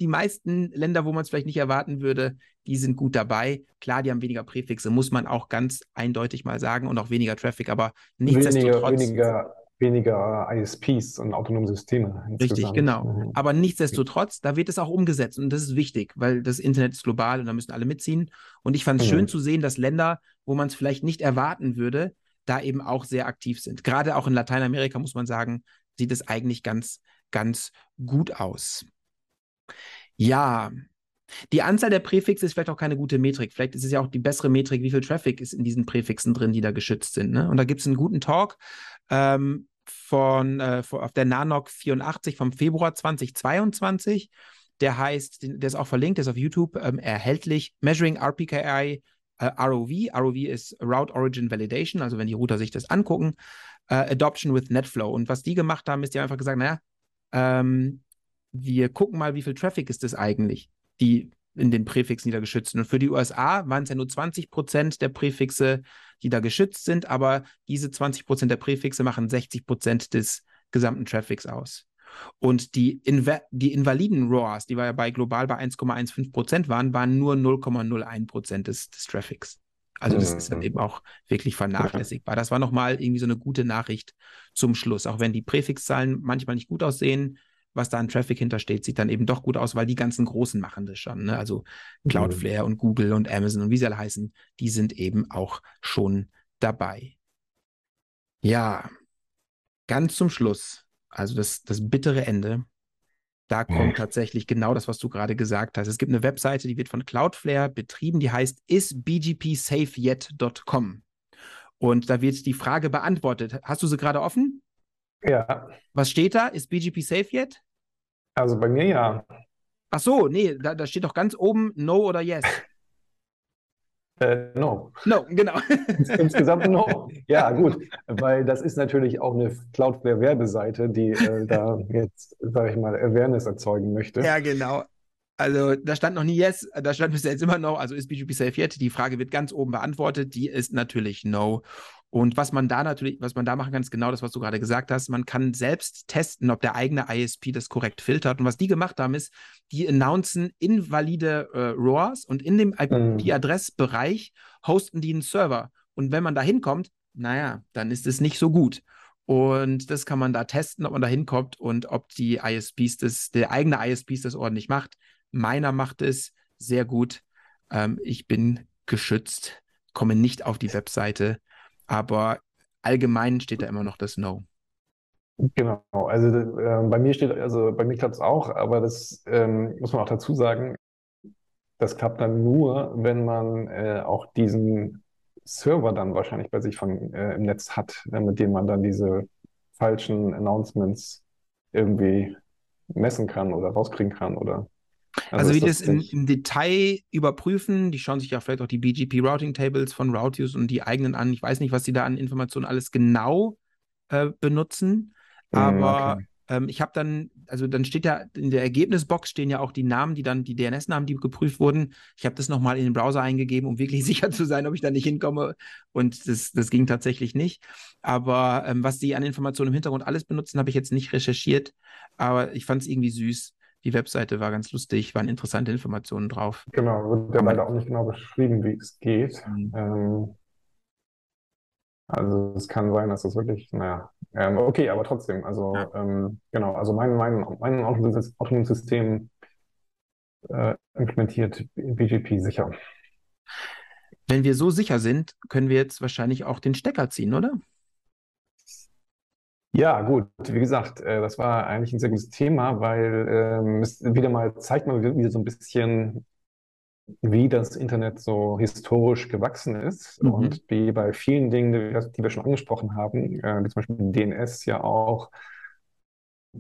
die meisten Länder, wo man es vielleicht nicht erwarten würde, die sind gut dabei. Klar, die haben weniger Präfixe, muss man auch ganz eindeutig mal sagen und auch weniger Traffic, aber nichtsdestotrotz. Weniger, weniger, weniger ISPs und autonome Systeme. Richtig, genau. Aber nichtsdestotrotz, da wird es auch umgesetzt und das ist wichtig, weil das Internet ist global und da müssen alle mitziehen. Und ich fand es mhm. schön zu sehen, dass Länder, wo man es vielleicht nicht erwarten würde, da eben auch sehr aktiv sind. Gerade auch in Lateinamerika, muss man sagen, sieht es eigentlich ganz, ganz gut aus. Ja, die Anzahl der Präfixe ist vielleicht auch keine gute Metrik. Vielleicht ist es ja auch die bessere Metrik, wie viel Traffic ist in diesen Präfixen drin, die da geschützt sind. Ne? Und da gibt es einen guten Talk ähm, von, äh, auf der Nanok 84 vom Februar 2022. Der heißt, der ist auch verlinkt, der ist auf YouTube ähm, erhältlich. Measuring RPKI äh, ROV. ROV ist Route Origin Validation, also wenn die Router sich das angucken. Äh, Adoption with NetFlow. Und was die gemacht haben, ist, die haben einfach gesagt, naja, ähm, wir gucken mal, wie viel Traffic ist das eigentlich, die in den Präfixen, die da geschützt sind. Und für die USA waren es ja nur 20 Prozent der Präfixe, die da geschützt sind, aber diese 20 Prozent der Präfixe machen 60 Prozent des gesamten Traffics aus. Und die, Inva die invaliden ROAS, die wir ja bei global bei 1,15 Prozent waren, waren nur 0,01 Prozent des, des Traffics. Also das ist dann mhm. eben auch wirklich vernachlässigbar. Das war nochmal irgendwie so eine gute Nachricht zum Schluss. Auch wenn die Präfixzahlen manchmal nicht gut aussehen, was da an Traffic hintersteht, sieht dann eben doch gut aus, weil die ganzen Großen machen das schon. Ne? Also Cloudflare mhm. und Google und Amazon und wie sie alle heißen, die sind eben auch schon dabei. Ja, ganz zum Schluss, also das, das bittere Ende, da kommt tatsächlich genau das, was du gerade gesagt hast. Es gibt eine Webseite, die wird von Cloudflare betrieben, die heißt isbgpsafeyet.com. Und da wird die Frage beantwortet. Hast du sie gerade offen? Ja. Was steht da? Ist BGP safe yet? Also bei mir ja. Ach so, nee, da, da steht doch ganz oben No oder Yes. Äh, no. No, genau. Insgesamt no. Ja, gut, weil das ist natürlich auch eine Cloudflare-Werbeseite, die äh, da jetzt, sage ich mal, Awareness erzeugen möchte. Ja, genau. Also da stand noch nie Yes, da stand bis jetzt immer No, also ist BGP safe yet? Die Frage wird ganz oben beantwortet, die ist natürlich No. Und was man da natürlich, was man da machen kann, ist genau das, was du gerade gesagt hast. Man kann selbst testen, ob der eigene ISP das korrekt filtert. Und was die gemacht haben, ist, die announcen invalide äh, ROAs und in dem IP-Adressbereich hosten die einen Server. Und wenn man da hinkommt, naja, dann ist es nicht so gut. Und das kann man da testen, ob man da hinkommt und ob die ISPs das, der eigene ISPs das ordentlich macht. Meiner macht es sehr gut. Ähm, ich bin geschützt, komme nicht auf die Webseite aber allgemein steht da immer noch das No. Genau, also äh, bei mir steht, also bei mir klappt es auch, aber das ähm, muss man auch dazu sagen, das klappt dann nur, wenn man äh, auch diesen Server dann wahrscheinlich bei sich von, äh, im Netz hat, äh, mit dem man dann diese falschen Announcements irgendwie messen kann oder rauskriegen kann oder also, also wie die das im, im, Detail überprüfen, die schauen sich ja vielleicht auch die BGP Routing Tables von Routius und die eigenen an. Ich weiß nicht, was sie da an Informationen alles genau äh, benutzen, aber okay. ähm, ich habe dann, also dann steht ja in der Ergebnisbox stehen ja auch die Namen, die dann, die DNS-Namen, die geprüft wurden. Ich habe das nochmal in den Browser eingegeben, um wirklich sicher zu sein, ob ich da nicht hinkomme. Und das, das ging tatsächlich nicht. Aber ähm, was die an Informationen im Hintergrund alles benutzen, habe ich jetzt nicht recherchiert. Aber ich fand es irgendwie süß. Die Webseite war ganz lustig, waren interessante Informationen drauf. Genau, wird ja leider auch nicht genau beschrieben, wie es geht. Mhm. Ähm, also es kann sein, dass das wirklich, naja, ähm, okay, aber trotzdem, also ja. ähm, genau, also mein, mein, mein autonomes System äh, implementiert BGP sicher. Wenn wir so sicher sind, können wir jetzt wahrscheinlich auch den Stecker ziehen, oder? Ja, gut. Wie gesagt, äh, das war eigentlich ein sehr gutes Thema, weil ähm, es wieder mal zeigt mal wieder so ein bisschen, wie das Internet so historisch gewachsen ist mhm. und wie bei vielen Dingen, die, wir schon angesprochen haben, äh, wie zum Beispiel DNS ja auch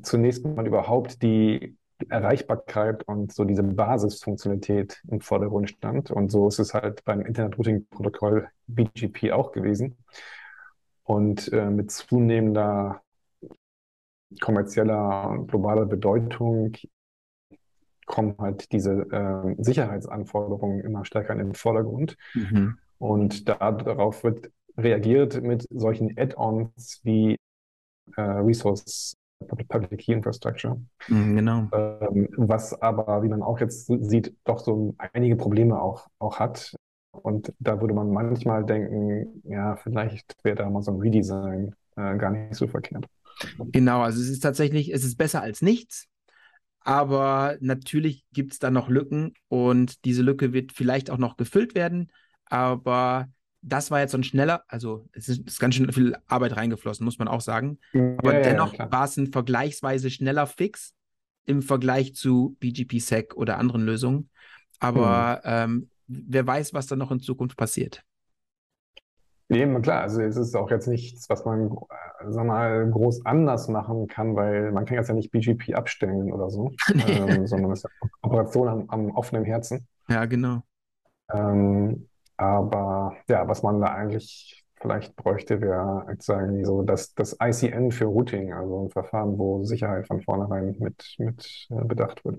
zunächst mal überhaupt die Erreichbarkeit und so diese Basisfunktionalität im Vordergrund stand. Und so ist es halt beim Internet Routing Protokoll BGP auch gewesen. Und äh, mit zunehmender kommerzieller und globaler Bedeutung kommen halt diese äh, Sicherheitsanforderungen immer stärker in den Vordergrund. Mhm. Und da, darauf wird reagiert mit solchen Add-ons wie äh, Resource Public Key Infrastructure. Mhm, genau. Ähm, was aber, wie man auch jetzt sieht, doch so einige Probleme auch, auch hat. Und da würde man manchmal denken, ja, vielleicht wäre da mal so ein Redesign äh, gar nicht so verkehrt. Genau, also es ist tatsächlich, es ist besser als nichts. Aber natürlich gibt es da noch Lücken und diese Lücke wird vielleicht auch noch gefüllt werden. Aber das war jetzt so ein schneller, also es ist, ganz schön viel Arbeit reingeflossen, muss man auch sagen. Aber ja, dennoch ja, war es ein vergleichsweise schneller Fix im Vergleich zu BGP-Sec oder anderen Lösungen. Aber hm. ähm, wer weiß, was da noch in Zukunft passiert. Nee, klar, also es ist auch jetzt nichts, was man, äh, sag mal, groß anders machen kann, weil man kann jetzt ja nicht BGP abstellen oder so, ähm, sondern es ist eine Operation am, am, offenen Herzen. Ja, genau. Ähm, aber ja, was man da eigentlich vielleicht bräuchte, wäre sagen so das, das ICN für Routing, also ein Verfahren, wo Sicherheit von vornherein mit, mit äh, bedacht wird.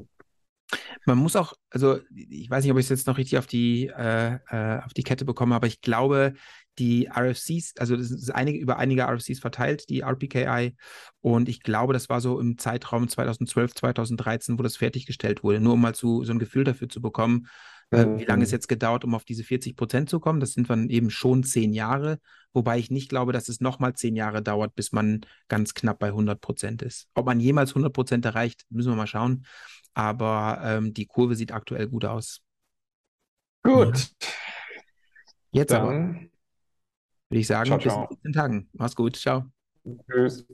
Man muss auch, also ich weiß nicht, ob ich es jetzt noch richtig auf die, äh, äh, auf die Kette bekomme, aber ich glaube, die RFCs, also das ist einige, über einige RFCs verteilt, die RPKI. Und ich glaube, das war so im Zeitraum 2012, 2013, wo das fertiggestellt wurde. Nur um mal zu, so ein Gefühl dafür zu bekommen, äh, wie lange es mhm. jetzt gedauert, um auf diese 40 Prozent zu kommen. Das sind dann eben schon zehn Jahre, wobei ich nicht glaube, dass es nochmal zehn Jahre dauert, bis man ganz knapp bei 100 Prozent ist. Ob man jemals 100 Prozent erreicht, müssen wir mal schauen. Aber ähm, die Kurve sieht aktuell gut aus. Gut. Jetzt Dann. aber würde ich sagen, ciao, bis in 14 Tagen. Mach's gut. Ciao. Tschüss.